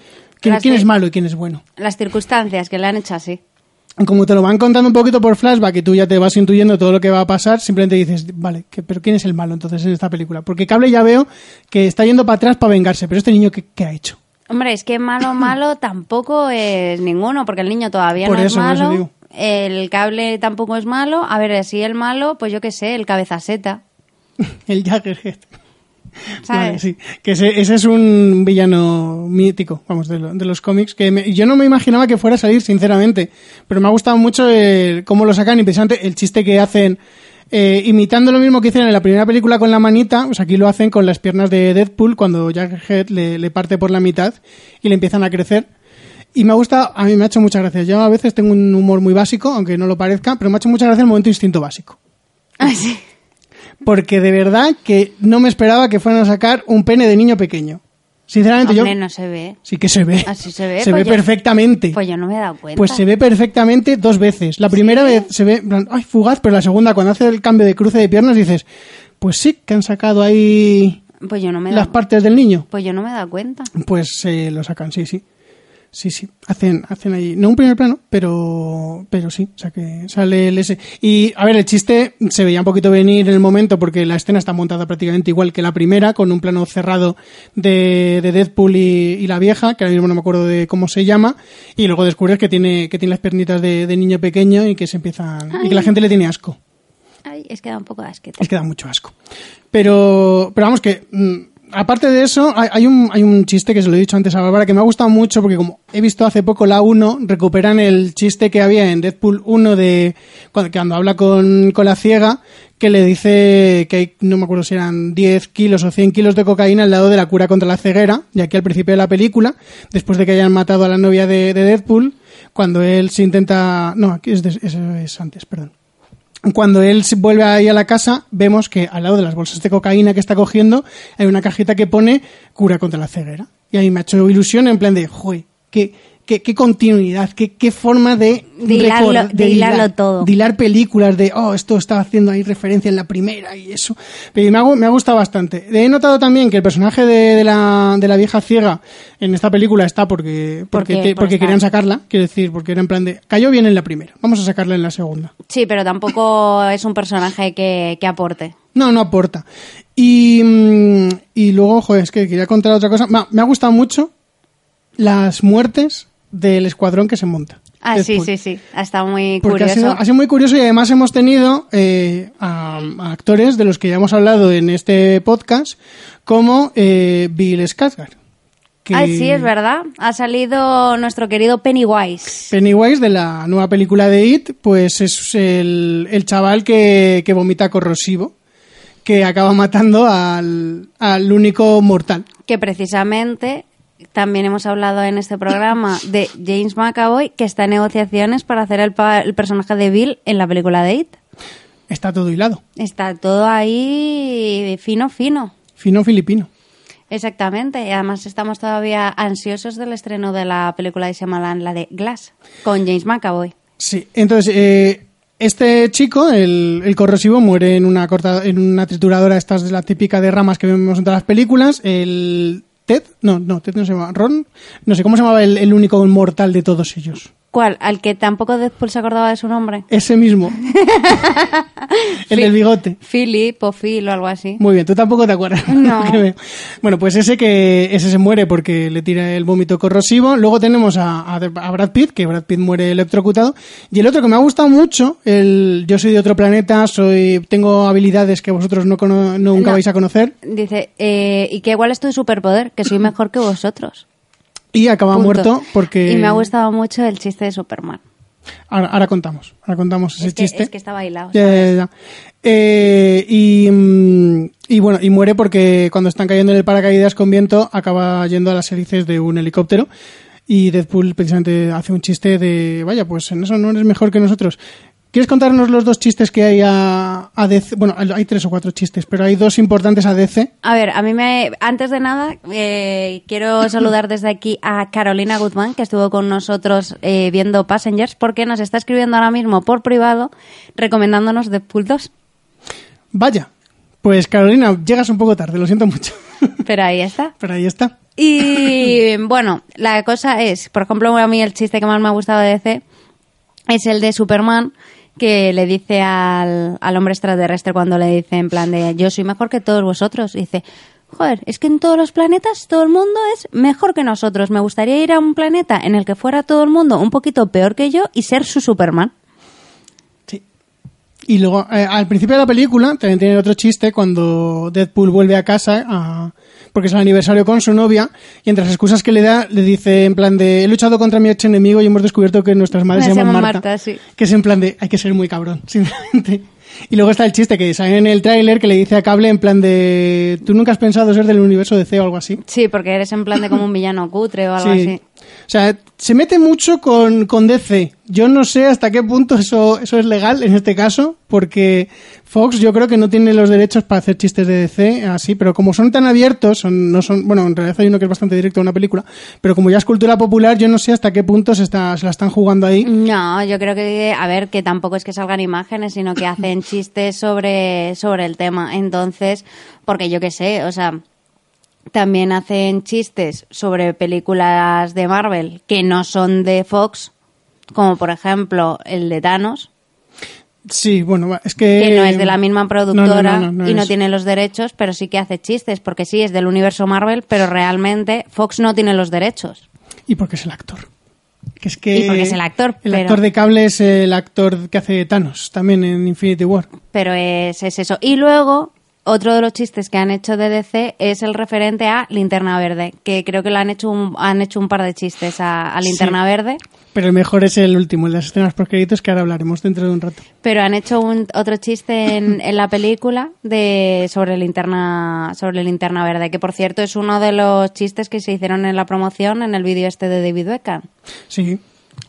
¿quién, es malo y quién es bueno? Las circunstancias que le han hecho así. Como te lo van contando un poquito por flashback y tú ya te vas intuyendo todo lo que va a pasar, simplemente dices, vale, que- pero ¿quién es el malo entonces en esta película? Porque Cable ya veo que está yendo para atrás para vengarse, pero este niño, ¿qué, qué ha hecho? Hombre, es que malo, malo tampoco es ninguno, porque el niño todavía Por no eso, por es eso malo. digo. El cable tampoco es malo. A ver, si el malo, pues yo qué sé, el cabezaseta. El Jaggerhead. ¿Sabes? Vale, sí. Que ese, ese es un villano mítico, vamos, de, lo- de los cómics, que me- yo no me imaginaba que fuera a salir, sinceramente. Pero me ha gustado mucho el- cómo lo sacan y precisamente el chiste que hacen, eh, imitando lo mismo que hicieron en la primera película con la manita, pues aquí lo hacen con las piernas de Deadpool cuando Jaggerhead le, le parte por la mitad y le empiezan a crecer. Y me ha gustado, a mí me ha hecho muchas gracias. Yo a veces tengo un humor muy básico, aunque no lo parezca, pero me ha hecho muchas gracias el momento instinto básico. Ah, sí. Porque de verdad que no me esperaba que fueran a sacar un pene de niño pequeño. Sinceramente, Hombre, yo. no se ve. Sí que se ve. Así se ve. Se pues ve yo- perfectamente. Pues yo no me he dado cuenta. Pues se ve perfectamente dos veces. La primera vez se ve, ay, fugaz, pero la segunda, cuando hace el cambio de cruce de piernas, dices, pues sí, que han sacado ahí Pues yo no me he las dado partes del niño. Pues yo no me he dado cuenta. Pues se lo sacan, sí, sí. Sí, sí. Hacen, hacen ahí, no un primer plano, pero, pero sí. O sea que sale el ese. Y, a ver, el chiste se veía un poquito venir en el momento porque la escena está montada prácticamente igual que la primera, con un plano cerrado de, de Deadpool y, y la vieja, que ahora mismo no me acuerdo de cómo se llama. Y luego descubres que tiene, que tiene las piernitas de, de niño pequeño y que se empiezan, y que la gente le tiene asco. Ay, es que da un poco de asquete. Es que da mucho asco. Pero, pero vamos que, mm, aparte de eso, hay, un, hay un chiste que se lo he dicho antes a Bárbara que me ha gustado mucho porque como he visto hace poco la 1, recuperan el chiste que había en Deadpool 1 de cuando, cuando habla con, con la ciega, que le dice que hay, no me acuerdo si eran 10 kilos o 100 kilos de cocaína al lado de la cura contra la ceguera, y aquí al principio de la película, después de que hayan matado a la novia de, de Deadpool, cuando él se intenta... No, aquí es, de- es antes, perdón. Cuando él vuelve ahí a la casa, vemos que al lado de las bolsas de cocaína que está cogiendo hay una cajita que pone cura contra la ceguera. Y a mí me ha hecho ilusión en plan de, joder, qué, qué, qué continuidad, qué, qué forma de, De hilarlo- recor- de hilarlo todo. de hilar películas, de, oh, esto estaba haciendo ahí referencia en la primera y eso. Pero me ha, me ha gustado bastante. He notado también que el personaje de, de la, de la vieja ciega en esta película está porque, porque, Porque- te- por porque estar. querían sacarla, quiero decir, porque era en plan de, cayó bien en la primera, vamos a sacarla en la segunda. Sí, pero tampoco es un personaje que, que aporte. No, no aporta. Y, mm, y luego, joder, es que quería contar otra cosa. Me ha gustado mucho las muertes del escuadrón que se monta. Ah, sí, Deadpool. sí, sí. Ha estado muy Porque ha curioso. sido, ha sido muy curioso y además hemos tenido eh, a, a actores de los que ya hemos hablado en este podcast, como eh, Bill Skarsgård. que- Ay, sí, es verdad. Ha salido nuestro querido Pennywise. Pennywise de la nueva película de It, pues es el, el chaval que, que vomita corrosivo, que acaba matando al, al único mortal. Que precisamente también hemos hablado en este programa de James McAvoy, que está en negociaciones para hacer el, pa- el personaje de Bill en la película de It. Está todo hilado. Está todo ahí fino, fino. Fino filipino. Exactamente. Y además estamos todavía ansiosos del estreno de la película de Shyamalan, la de Glass, con James McAvoy. Sí, entonces eh, este chico, el, el corrosivo, muere en una corta, en una trituradora, esta es la típica de ramas que vemos en todas las películas. El Ted, no, no, Ted no se llama, Ron, no sé cómo se llamaba el, el único inmortal de todos ellos. ¿Cuál? Al que tampoco Deadpool se acordaba de su nombre. Ese mismo. el del bigote. Philip o Phil o algo así. Muy bien, tú tampoco te acuerdas. No. Que bueno, pues ese que ese se muere porque le tira el vómito corrosivo. Luego tenemos a, a- a Brad Pitt, que Brad Pitt muere electrocutado. Y el otro que me ha gustado mucho, el yo soy de otro planeta, soy tengo habilidades que vosotros no cono- nunca No. vais a conocer. Dice, eh, ¿y qué igual es tu superpoder? Que soy mejor que vosotros. Y acaba Punto. muerto porque... Y me ha gustado mucho el chiste de Superman. Ahora, ahora contamos, ahora contamos ese Es que, chiste. es que está bailado. Ya, ya, ya. Eh, y, mm, y bueno, y muere porque cuando están cayendo en el paracaídas con viento acaba yendo a las hélices de un helicóptero y Deadpool precisamente hace un chiste de, vaya, pues en eso no eres mejor que nosotros. ¿Quieres contarnos los dos chistes que hay a, a DC? Bueno, hay tres o cuatro chistes, pero hay dos importantes a DC. A ver, a mí me. Antes de nada, eh, quiero saludar desde aquí a Carolina Guzmán, que estuvo con nosotros eh, viendo Passengers, porque nos está escribiendo ahora mismo por privado recomendándonos Deadpool 2. Vaya, pues Carolina, llegas un poco tarde, lo siento mucho. Pero ahí está. pero ahí está. Y bueno, la cosa es, por ejemplo, a mí el chiste que más me ha gustado de DC es el de Superman que le dice al, al hombre extraterrestre cuando le dice en plan de yo soy mejor que todos vosotros. Dice, joder, es que en todos los planetas todo el mundo es mejor que nosotros. Me gustaría ir a un planeta en el que fuera todo el mundo un poquito peor que yo y ser su Superman. Y luego, eh, al principio de la película, también tiene otro chiste cuando Deadpool vuelve a casa, a- porque es el aniversario con su novia, y entre las excusas que le da, le dice en plan de, he luchado contra mi ex enemigo y hemos descubierto que nuestras madres se llaman Marta. Marta, sí. Que es en plan de, hay que ser muy cabrón, simplemente. Y luego está el chiste que sale en el tráiler que le dice a Cable en plan de, ¿tú nunca has pensado ser del universo de C o algo así? Sí, porque eres en plan de como un villano cutre o algo Sí. así. O sea, se mete mucho con, con DC. Yo no sé hasta qué punto eso, eso es legal en este caso, porque Fox yo creo que no tiene los derechos para hacer chistes de DC así, pero como son tan abiertos, son, no son, bueno, en realidad hay uno que es bastante directo a una película, pero como ya es cultura popular, yo no sé hasta qué punto se, está, se la están jugando ahí. No, yo creo que, a ver, que tampoco es que salgan imágenes, sino que hacen chistes sobre, sobre el tema. Entonces, porque yo qué sé, o sea, también hacen chistes sobre películas de Marvel que no son de Fox, como por ejemplo el de Thanos, Sí, bueno, es que... que no es de la misma productora No, no, no, no y no es. tiene los derechos, pero sí que hace chistes, porque sí es del universo Marvel, pero realmente Fox no tiene los derechos. Y porque es el actor. Que es que Y porque es el actor, El pero- actor de cable es el actor que hace Thanos, también en Infinity War. Pero es, es eso. Y luego, otro de los chistes que han hecho de DC es el referente a Linterna Verde, que creo que lo han hecho un, han hecho un par de chistes a, a Linterna Verde, Pero el mejor es el último, el de las escenas por créditos, que ahora hablaremos dentro de un rato. pero han hecho un, otro chiste en, en la película de sobre Linterna sobre Linterna Verde, que por cierto es uno de los chistes que se hicieron en la promoción en el vídeo este de David Beckham. Sí.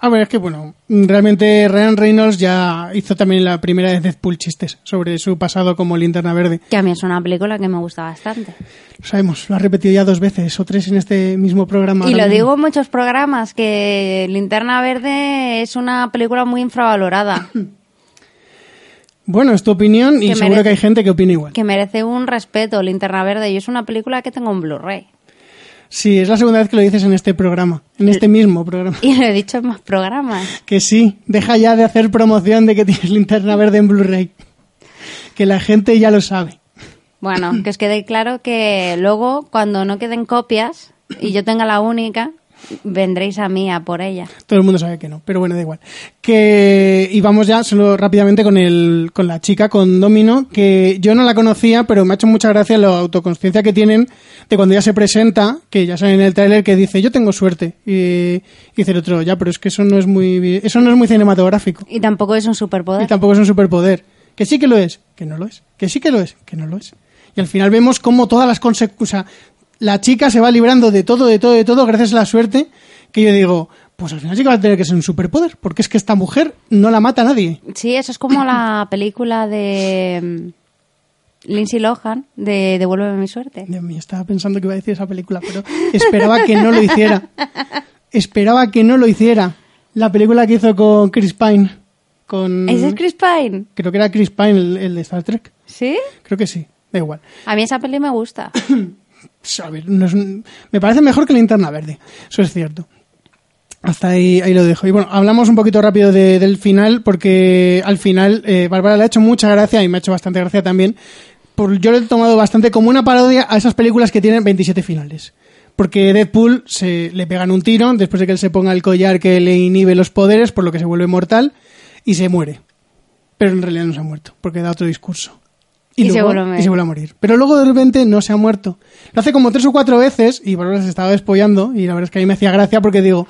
A ver, es que bueno, realmente Ryan Reynolds ya hizo también la primera de Deadpool chistes sobre su pasado como linterna verde. Que a mí es una película que me gusta bastante. Lo sabemos, lo ha repetido ya dos veces o tres en este mismo programa. Y lo mismo. digo en muchos programas, que Linterna Verde es una película muy infravalorada, Bueno, es tu opinión y Que seguro merece- que hay gente que opina igual. que merece un respeto, Linterna Verde, y es una película que tengo en Blu-ray. Sí, es la segunda vez que lo dices en este programa, en este mismo programa. Y lo he dicho en más programas. Que sí, deja ya de hacer promoción de que tienes linterna verde en Blu-ray. Que la gente ya lo sabe. Bueno, que os quede claro que luego, cuando no queden copias y yo tenga la única, vendréis a mí a por ella. Todo el mundo sabe que no, pero bueno, da igual. Que, y vamos ya solo rápidamente con el, con la chica, con Domino, que yo no la conocía, pero me ha hecho mucha gracia la autoconsciencia que tienen de cuando ya se presenta, que ya sale en el tráiler, que dice, yo tengo suerte. Y, y dice el otro, ya, pero es que eso no es muy, eso no es muy cinematográfico. Y tampoco es un Y superpoder. tampoco es un superpoder. Que sí que lo es, que no lo es. Que sí que lo es, que no lo es. Y al final vemos cómo todas las consecuencias... La chica se va librando de todo, de todo, de todo, gracias a la suerte, que yo digo, pues al final sí que va a tener que ser un superpoder, porque es que esta mujer no la mata a nadie. Sí, eso es como la película de mm, Lindsay Lohan, de Devuélveme mi suerte. Dios mío, estaba pensando que iba a decir esa película, pero esperaba que no lo hiciera. Esperaba que no lo hiciera. La película que hizo con Chris Pine. Con... ¿Ese es Chris Pine? Creo que era Chris Pine, el, el de Star Trek. ¿Sí? Creo que sí, da igual. A mí esa peli me gusta. No es me parece mejor que Linterna Verde, eso es cierto. Hasta ahí, ahí lo dejo. Y bueno, hablamos un poquito rápido de- del final, porque al final eh, Bárbara le ha hecho mucha gracia y me ha hecho bastante gracia también. Yo lo he tomado bastante como una parodia a esas películas que tienen 27 finales. Porque Deadpool se le pegan un tiro después de que él se ponga el collar que le inhibe los poderes, por lo que se vuelve mortal, y se muere. Pero en realidad no se ha muerto, porque da otro discurso. Y se vuelve a morir. y se vuelve a morir. Pero luego de repente no se ha muerto. Lo hace como tres o cuatro veces y Bárbara se estaba despollando y la verdad es que a mí me hacía gracia porque digo,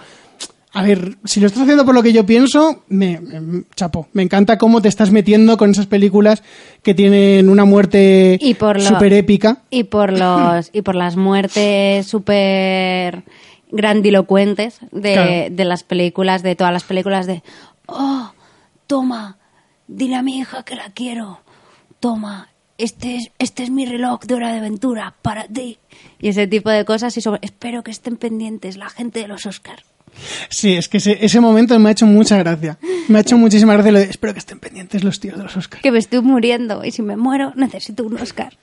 a ver, si lo estás haciendo por lo que yo pienso, me, me- chapo. Me encanta cómo te estás metiendo con esas películas que tienen una muerte por súper épica. Y por los y por las muertes súper grandilocuentes de, Claro. de las películas, de todas las películas de oh, toma, dile a mi hija que la quiero. Toma, este es, este es mi reloj de hora de aventura para ti. Y ese tipo de cosas y sobre, espero que estén pendientes la gente de los Oscars. Sí, es que ese, ese momento me ha hecho mucha gracia. Me ha hecho muchísima gracia lo de, espero que estén pendientes los tíos de los Oscars. Que me estoy muriendo y si me muero necesito un Oscar.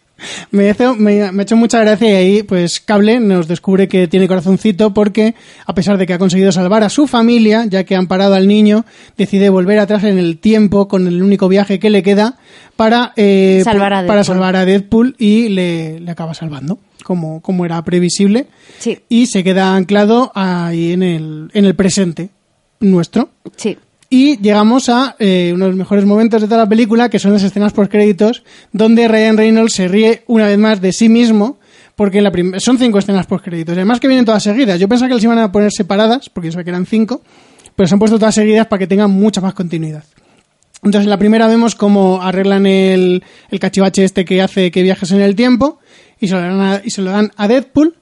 Me, hizo- me, me ha hecho mucha gracia y ahí, pues, Cable nos descubre que tiene corazoncito porque, a pesar de que ha conseguido salvar a su familia, ya que han parado al niño, decide volver atrás en el tiempo con el único viaje que le queda para, eh, Salvar a para Deadpool. salvar a Deadpool y le, le acaba salvando, como, como era previsible. Sí. Y se queda anclado ahí en el, en el presente nuestro. Sí. Y llegamos a eh, uno de los mejores momentos de toda la película, que son las escenas por créditos, donde Ryan Reynolds se ríe una vez más de sí mismo, porque la son cinco escenas por créditos. Además que vienen todas seguidas. Yo pensaba que las iban a poner separadas, porque yo sabía que eran cinco, pero se han puesto todas seguidas para que tengan mucha más continuidad. Entonces, en la primera vemos cómo arreglan el, el cachivache este que hace que viajes en el tiempo y se lo dan a, y se lo dan a Deadpool.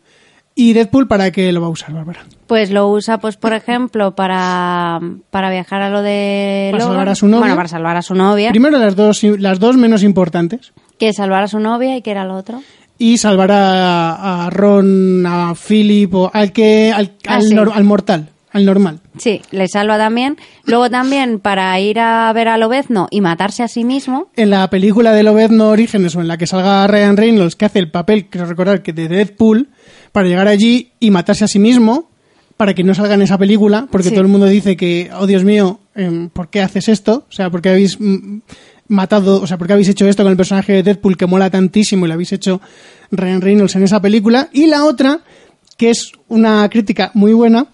¿Y Deadpool para qué lo va a usar, Bárbara? Pues lo usa, pues por ejemplo, para, para viajar a lo de Para Logan. salvar a su novia. Bueno, para salvar a su novia. Primero las dos, las dos menos importantes. Que salvar a su novia y que era lo otro. y salvar a, a Ron, a Philip, o al que al, Ah, al, sí. nor- al mortal, al normal. Sí, le salva también. Luego también para ir a ver a Lobezno y matarse a sí mismo. En la película de Lobezno Orígenes o en la que salga Ryan Reynolds que hace el papel, quiero recordar que de Deadpool, para llegar allí y matarse a sí mismo, para que no salga en esa película, porque Sí. todo el mundo dice que, oh Dios mío, em, ¿por qué haces esto? O sea, ¿por qué habéis mm, matado, o sea, ¿por qué habéis hecho esto con el personaje de Deadpool que mola tantísimo y lo habéis hecho Ryan Reynolds en esa película? Y la otra, que es una crítica muy buena,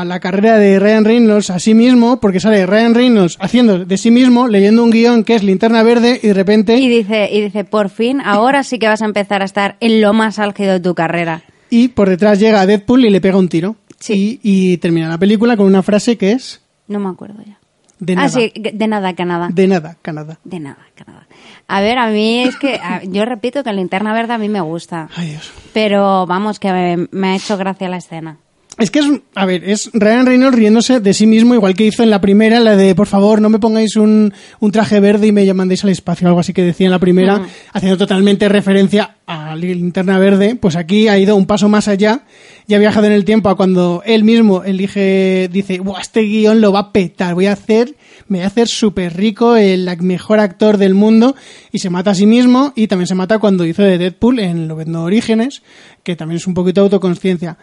a la carrera de Ryan Reynolds a sí mismo, porque sale Ryan Reynolds haciendo de sí mismo, leyendo un guion que es Linterna Verde y de repente... Y dice, y dice, por fin, ahora sí que vas a empezar a estar en lo más álgido de tu carrera. y por detrás llega Deadpool y le pega un tiro. Y, y termina la película con una frase que es No me acuerdo ya. de ah, nada. sí, de nada, Canadá. De nada, Canadá. De nada, Canadá. A ver, a mí es que, a- yo repito que linterna verde a mí me gusta. Ay, Dios. Pero vamos, que me, me ha hecho gracia la escena. Es que es, a ver, es Ryan Reynolds riéndose de sí mismo, igual que hizo en la primera, la de, por favor, no me pongáis un, un traje verde y me mandéis al espacio, algo así que decía en la primera, Mm. haciendo totalmente referencia a la linterna verde, pues aquí ha ido un paso más allá y ha viajado en el tiempo a cuando él mismo elige, dice, Buah, este guion lo va a petar, voy a hacer, me voy a hacer súper rico, el mejor actor del mundo, y se mata a sí mismo, y también se mata cuando hizo de Deadpool en Lobezno Orígenes, que también es un poquito de autoconsciencia.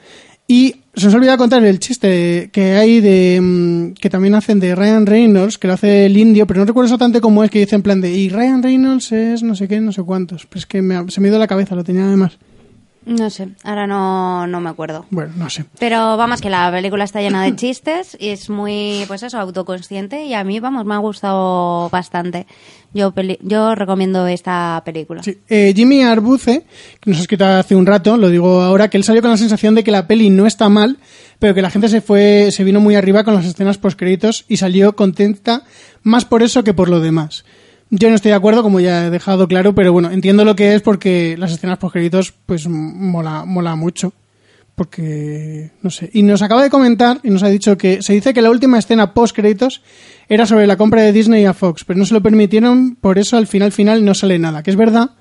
Y se os olvida contar el chiste que hay de mm, que también hacen de Ryan Reynolds, que lo hace el indio, pero no recuerdo exactamente cómo es que dice en plan de y Ryan Reynolds es no sé qué, no sé cuántos. Pero es que me se me ido la cabeza, lo tenía además. No sé, ahora no, no me acuerdo. Bueno, no sé. Pero vamos, que la película está llena de chistes y es muy, pues eso, autoconsciente y a mí, vamos, me ha gustado bastante. Yo, peli- yo recomiendo esta película. Sí. Eh, Jimmy Arbuce, que nos ha escrito hace un rato, lo digo ahora, que él salió con la sensación de que la peli no está mal, pero que la gente se fue, se vino muy arriba con las escenas postcréditos y salió contenta más por eso que por lo demás. Yo no estoy de acuerdo, como ya he dejado claro, pero bueno, entiendo lo que es porque las escenas postcréditos, pues mola, mola mucho. Porque, no sé. Y nos acaba de comentar y nos ha dicho que se dice que la última escena post créditos era sobre la compra de Disney a Fox, pero no se lo permitieron, por eso al final final no sale nada. Que es verdad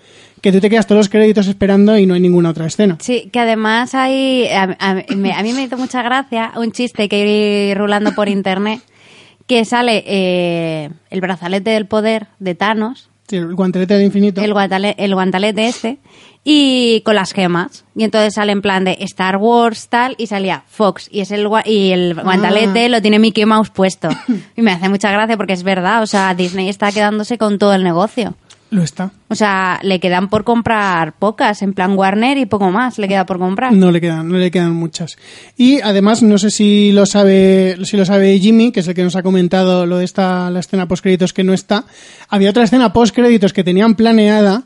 que tú te quedas todos los créditos esperando y no hay ninguna otra escena. Sí, que además hay, a, a- me- a mí me hizo mucha gracia un chiste que ir rulando por internet, que sale eh, el brazalete del poder de Thanos, Sí, el guantelete del infinito. el, guantale- el guantalete este, y con las gemas. Y entonces sale en plan de Star Wars tal, y salía Fox, y es el y el guantalete lo tiene Mickey Mouse puesto. Y me hace mucha gracia porque es verdad, o sea, Disney está quedándose con todo el negocio. Lo está. O sea, le quedan por comprar pocas, en plan Warner y poco más le queda por comprar. No le quedan, no le quedan muchas. Y además, no sé si lo sabe, si lo sabe Jimmy, que es el que nos ha comentado lo de esta, la escena post créditos que no está. Había otra escena post créditos que tenían planeada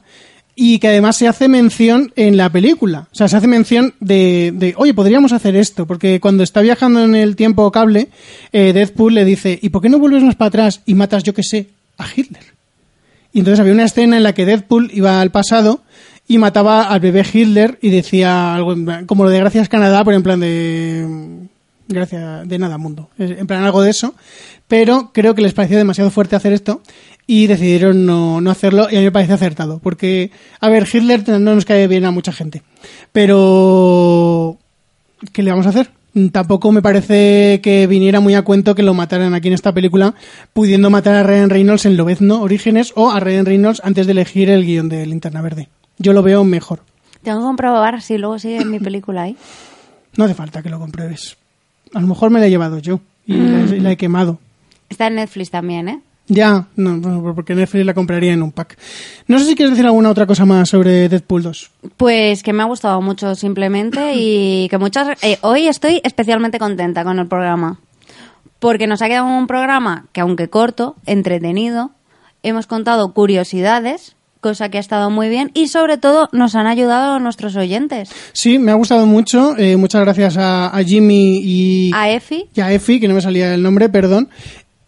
y que además se hace mención en la película. O sea, se hace mención de, de oye, podríamos hacer esto, porque cuando está viajando en el tiempo cable, eh, Deadpool le dice, ¿y por qué no vuelves más para atrás y matas, yo que sé, a Hitler? Y entonces había una escena en la que Deadpool iba al pasado y mataba al bebé Hitler y decía algo como lo de gracias Canadá, pero en plan de gracias de nada mundo, en plan algo de eso. Pero creo que les pareció demasiado fuerte hacer esto y decidieron no, no hacerlo y a mí me parece acertado. Porque, a ver, Hitler no nos cae bien a mucha gente. Pero, ¿qué le vamos a hacer? Tampoco me parece que viniera muy a cuento que lo mataran aquí en esta película, pudiendo matar a Ryan Reynolds en Lobezno Orígenes o a Ryan Reynolds antes de elegir el guion de Linterna Verde. Yo lo veo mejor. Tengo que comprobar si luego sigue en mi película ahí. No hace falta que lo compruebes. A lo mejor me la he llevado yo y la, he- la he quemado. Está en Netflix también, ¿eh? Ya, no, porque Netflix la compraría en un pack. No sé si quieres decir alguna otra cosa más sobre Deadpool 2. Pues que me ha gustado mucho simplemente y que muchas... eh, hoy estoy especialmente contenta con el programa. Porque nos ha quedado un programa que aunque corto, entretenido, hemos contado curiosidades, cosa que ha estado muy bien y sobre todo nos han ayudado nuestros oyentes. Sí, me ha gustado mucho. eh, muchas gracias a, a Jimmy y A Efi, y a Efi, que no me salía el nombre, perdón.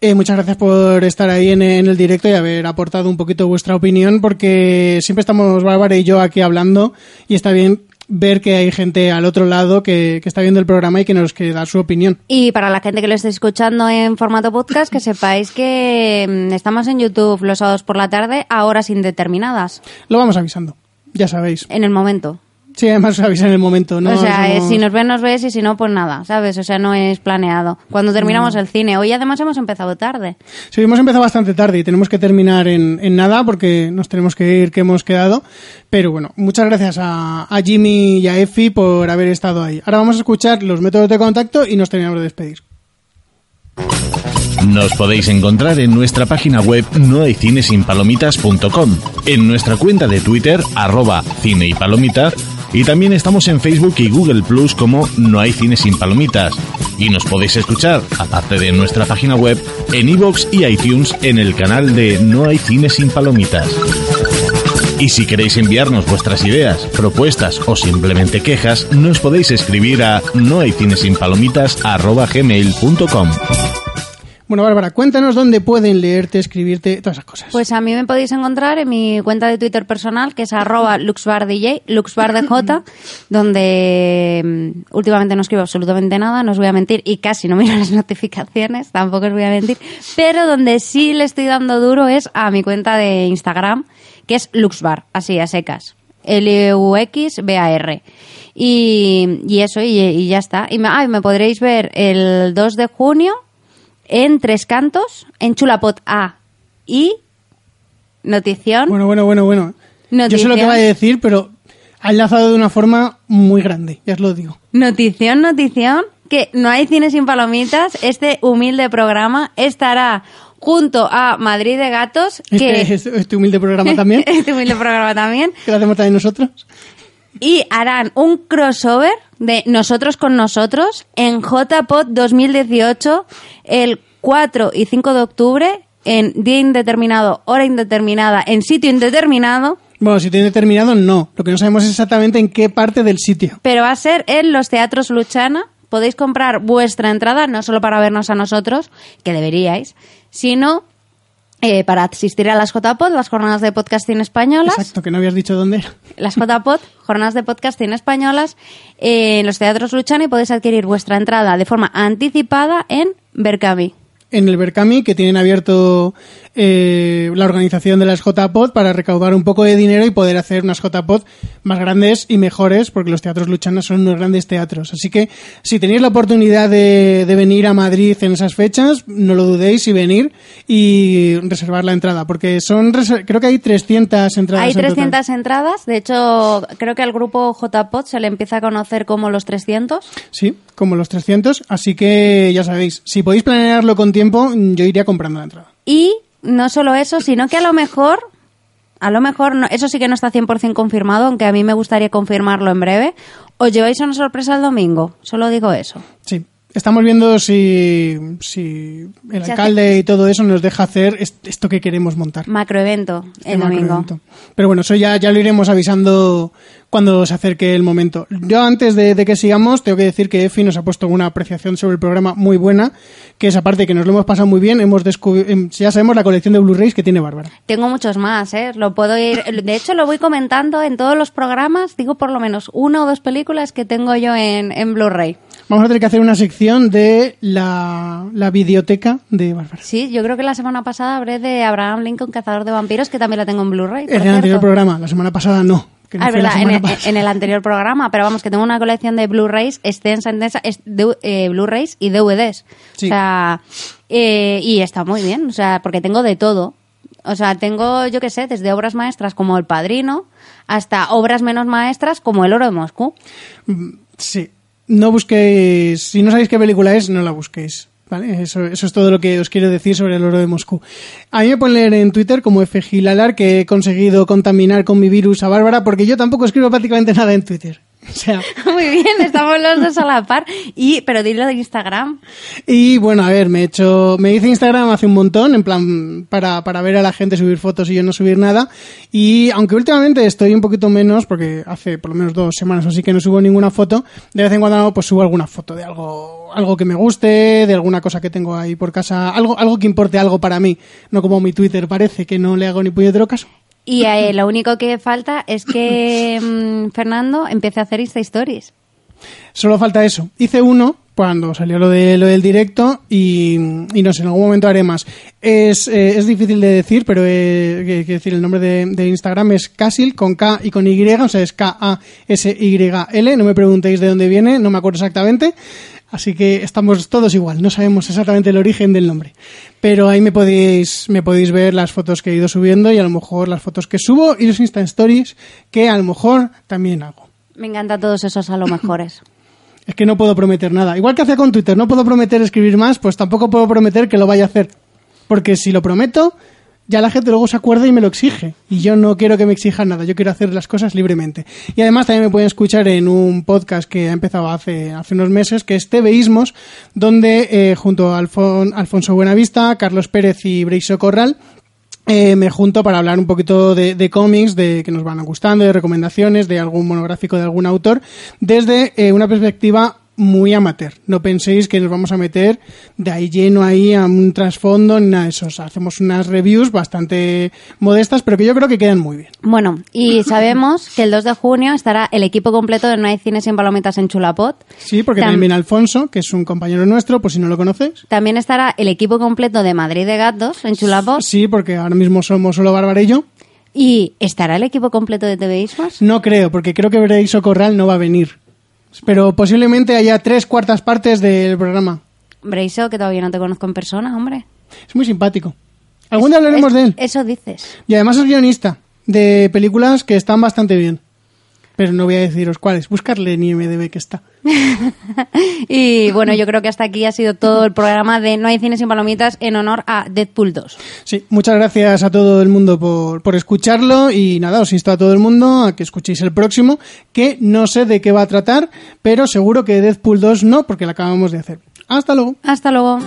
Eh, muchas gracias por estar ahí en, en el directo y haber aportado un poquito vuestra opinión, porque siempre estamos Bárbara y yo aquí hablando y está bien ver que hay gente al otro lado que, que está viendo el programa y que nos quiere dar su opinión. Y para la gente que lo esté escuchando en formato podcast, que sepáis que mm, estamos en YouTube los sábados por la tarde a horas indeterminadas, Lo vamos avisando, ya sabéis. en el momento. Sí, además os avisa en el momento, ¿no? o sea, si nos ves, nos ves y si no, pues nada, ¿sabes? O sea, no es planeado. Cuando terminamos el cine, hoy además hemos empezado tarde. Sí, hemos empezado bastante tarde y tenemos que terminar en, en nada porque nos tenemos que ir que hemos quedado. Pero bueno, muchas gracias a, a Jimmy y a Efi por haber estado ahí. Ahora vamos a escuchar los métodos de contacto y nos terminamos de despedir. Nos podéis encontrar en nuestra página web nohaycinesinpalomitas.com, en nuestra cuenta de Twitter, arroba cine y palomitas, y también estamos en Facebook y Google Plus como No hay cine sin palomitas. Y nos podéis escuchar, aparte de nuestra página web, en iVoox y iTunes en el canal de No hay cine sin palomitas. Y si queréis enviarnos vuestras ideas, propuestas o simplemente quejas, nos podéis escribir a nohaycinesinpalomitas.gmail.com. Bueno, Bárbara, cuéntanos dónde pueden leerte, escribirte, todas esas cosas. Pues a mí me podéis encontrar en mi cuenta de Twitter personal, que es arroba luxbardj, luxbardj, donde mm, últimamente no escribo absolutamente nada, no os voy a mentir, y casi no miro las notificaciones, tampoco os voy a mentir, pero donde sí le estoy dando duro es a mi cuenta de Instagram, que es luxbar, así a secas. L-U-X-B-A-R. Y, y eso, y, y ya está. Y me, ah, y me podréis ver el 2 de junio en Tres Cantos, en Chulapot A. Y notición. Bueno, bueno, bueno, bueno. Yo sé lo que Notición. va a decir, pero ha enlazado de una forma muy grande, ya os lo digo. Notición, notición, que no hay cine sin palomitas. Este humilde programa estará junto a Madrid de Gatos, que Este, este- este humilde programa también, este humilde programa también, que lo hacemos también nosotros. Y harán un crossover de nosotros con nosotros en JPod 2018 el 4 y 5 de octubre en día indeterminado, hora indeterminada, en sitio indeterminado, Bueno, si tiene determinado, no. Lo que no sabemos es exactamente en qué parte del sitio. pero va a ser en los teatros Luchana. Podéis comprar vuestra entrada, no solo para vernos a nosotros, que deberíais, sino eh, para asistir a las JPod, las jornadas de podcasting españolas. Exacto, que no habías dicho dónde era. las JPod, jornadas de podcasting españolas, eh, en los teatros Luchana y podéis adquirir vuestra entrada de forma anticipada en Berkami. En el Berkami, que tienen abierto eh, la organización de las JPod para recaudar un poco de dinero y poder hacer unas JPod más grandes y mejores, porque los teatros Luchana son unos grandes teatros. Así que si tenéis la oportunidad de, de venir a Madrid en esas fechas, no lo dudéis y venir y reservar la entrada, porque son creo que hay 300 entradas. Hay en total. 300 entradas, de hecho creo que al grupo JPod se le empieza a conocer como los 300. Sí, como los 300. Así que ya sabéis, si podéis planearlo con tiempo, yo iría comprando la entrada. Y no solo eso, sino que a lo mejor, a lo mejor, no- eso sí que no está 100% confirmado, aunque a mí me gustaría confirmarlo en breve, os lleváis una sorpresa el domingo, solo digo eso. Sí. Estamos viendo si, si el Se alcalde y todo eso nos deja hacer est- esto que queremos montar. Macroevento el Este domingo. macroevento. Pero bueno, eso ya, ya lo iremos avisando cuando se acerque el momento. Yo antes de, de que sigamos, tengo que decir que Efi nos ha puesto una apreciación sobre el programa muy buena, que es aparte que nos lo hemos pasado muy bien, hemos descubierto, ya sabemos la colección de Blu-rays que tiene Bárbara. Tengo muchos más, ¿eh? Lo puedo ir. De hecho, lo voy comentando en todos los programas. Digo por lo menos una o dos películas que tengo yo en, en Blu-ray. Vamos a tener que hacer una sección de la, la videoteca de Bárbara. Sí, yo creo que la semana pasada hablé de Abraham Lincoln, Cazador de Vampiros, que también la tengo en Blu-ray. En el anterior programa, la semana pasada no. que no Ah, verdad, en semana el, pasada. en el anterior programa, pero vamos, que tengo una colección de Blu-rays extensa, extensa, eh, Blu-rays y DVDs. Sí. O sea, eh, y está muy bien, o sea, porque tengo de todo. O sea, tengo, yo qué sé, desde obras maestras como El Padrino hasta obras menos maestras como El Oro de Moscú. Sí. No busquéis. Si no sabéis qué película es, no la busquéis. ¿Vale? Eso, eso es todo lo que os quiero decir sobre el oro de Moscú. A mí me pueden en Twitter como FGilalar que he conseguido contaminar con mi virus a Bárbara porque yo tampoco escribo prácticamente nada en Twitter. O sea, Muy bien, estamos los dos a la par. Y, pero dilo de Instagram. y bueno, a ver, me he hecho, me hice Instagram hace un montón, en plan, para, para ver a la gente subir fotos y yo no subir nada. Y aunque últimamente estoy un poquito menos, porque hace por lo menos dos semanas o así que no subo ninguna foto, de vez en cuando pues subo alguna foto de algo, algo que me guste, de alguna cosa que tengo ahí por casa, algo, algo que importe algo para mí, no como mi Twitter parece que no le hago ni puñetero caso. Y eh, lo único que falta es que mm, Fernando empiece a hacer Insta Stories. Solo falta eso. Hice uno cuando salió lo, de, lo del directo y, y no sé, en algún momento haré más. Es, eh, es difícil de decir, pero eh, que- que decir el nombre de, de Instagram es Casil con K y con Y, o sea, es K-A-S-Y-L. No me preguntéis de dónde viene, no me acuerdo exactamente. Así que estamos todos igual, no sabemos exactamente el origen del nombre. Pero ahí me podéis, me podéis ver las fotos que he ido subiendo y a lo mejor las fotos que subo y los Insta Stories que a lo mejor también hago. Me encanta todos esos a lo mejores. Es que no puedo prometer nada. Igual que hacía con Twitter, no puedo prometer escribir más, pues tampoco puedo prometer que lo vaya a hacer. Porque si lo prometo, ya la gente luego se acuerda y me lo exige. Y yo no quiero que me exijan nada, yo quiero hacer las cosas libremente. Y además también me pueden escuchar en un podcast que ha empezado hace, hace unos meses, que es TVismos, donde eh, junto a Alfon- Alfonso Buenavista, Carlos Pérez y Breixo Corral, eh, me junto para hablar un poquito de, de cómics, de que nos van gustando, de recomendaciones, de algún monográfico de algún autor, desde eh, una perspectiva muy amateur. No penséis que nos vamos a meter de ahí lleno ahí a un trasfondo nada de eso. O sea, hacemos unas reviews bastante modestas, pero que yo creo que quedan muy bien. Bueno, y sabemos que el 2 de junio estará el equipo completo de No hay cine sin palomitas en Chulapot. Sí, porque Tam- también Alfonso, que es un compañero nuestro, por si no lo conoces. También estará el equipo completo de Madrid de Gatos en Chulapot. Sí, porque ahora mismo somos solo Bárbara y yo. ¿Y estará el equipo completo de TV Ismas? No creo, porque creo que Breiso Corral no va a venir. Pero posiblemente haya tres cuartas partes del programa. Breiso, que todavía no te conozco en persona, hombre. Es muy simpático. Algún día hablaremos Es- de él. Eso dices. Y además es guionista de películas que están bastante bien. Pero no voy a deciros cuáles. Buscarle en IMDB que está. Y bueno, yo creo que hasta aquí ha sido todo el programa de No hay cine sin palomitas en honor a Deadpool 2. Sí, muchas gracias a todo el mundo por, por escucharlo y nada, os insto a todo el mundo a que escuchéis el próximo, que no sé de qué va a tratar, pero seguro que Deadpool 2 no, porque lo acabamos de hacer. Hasta luego. Hasta luego.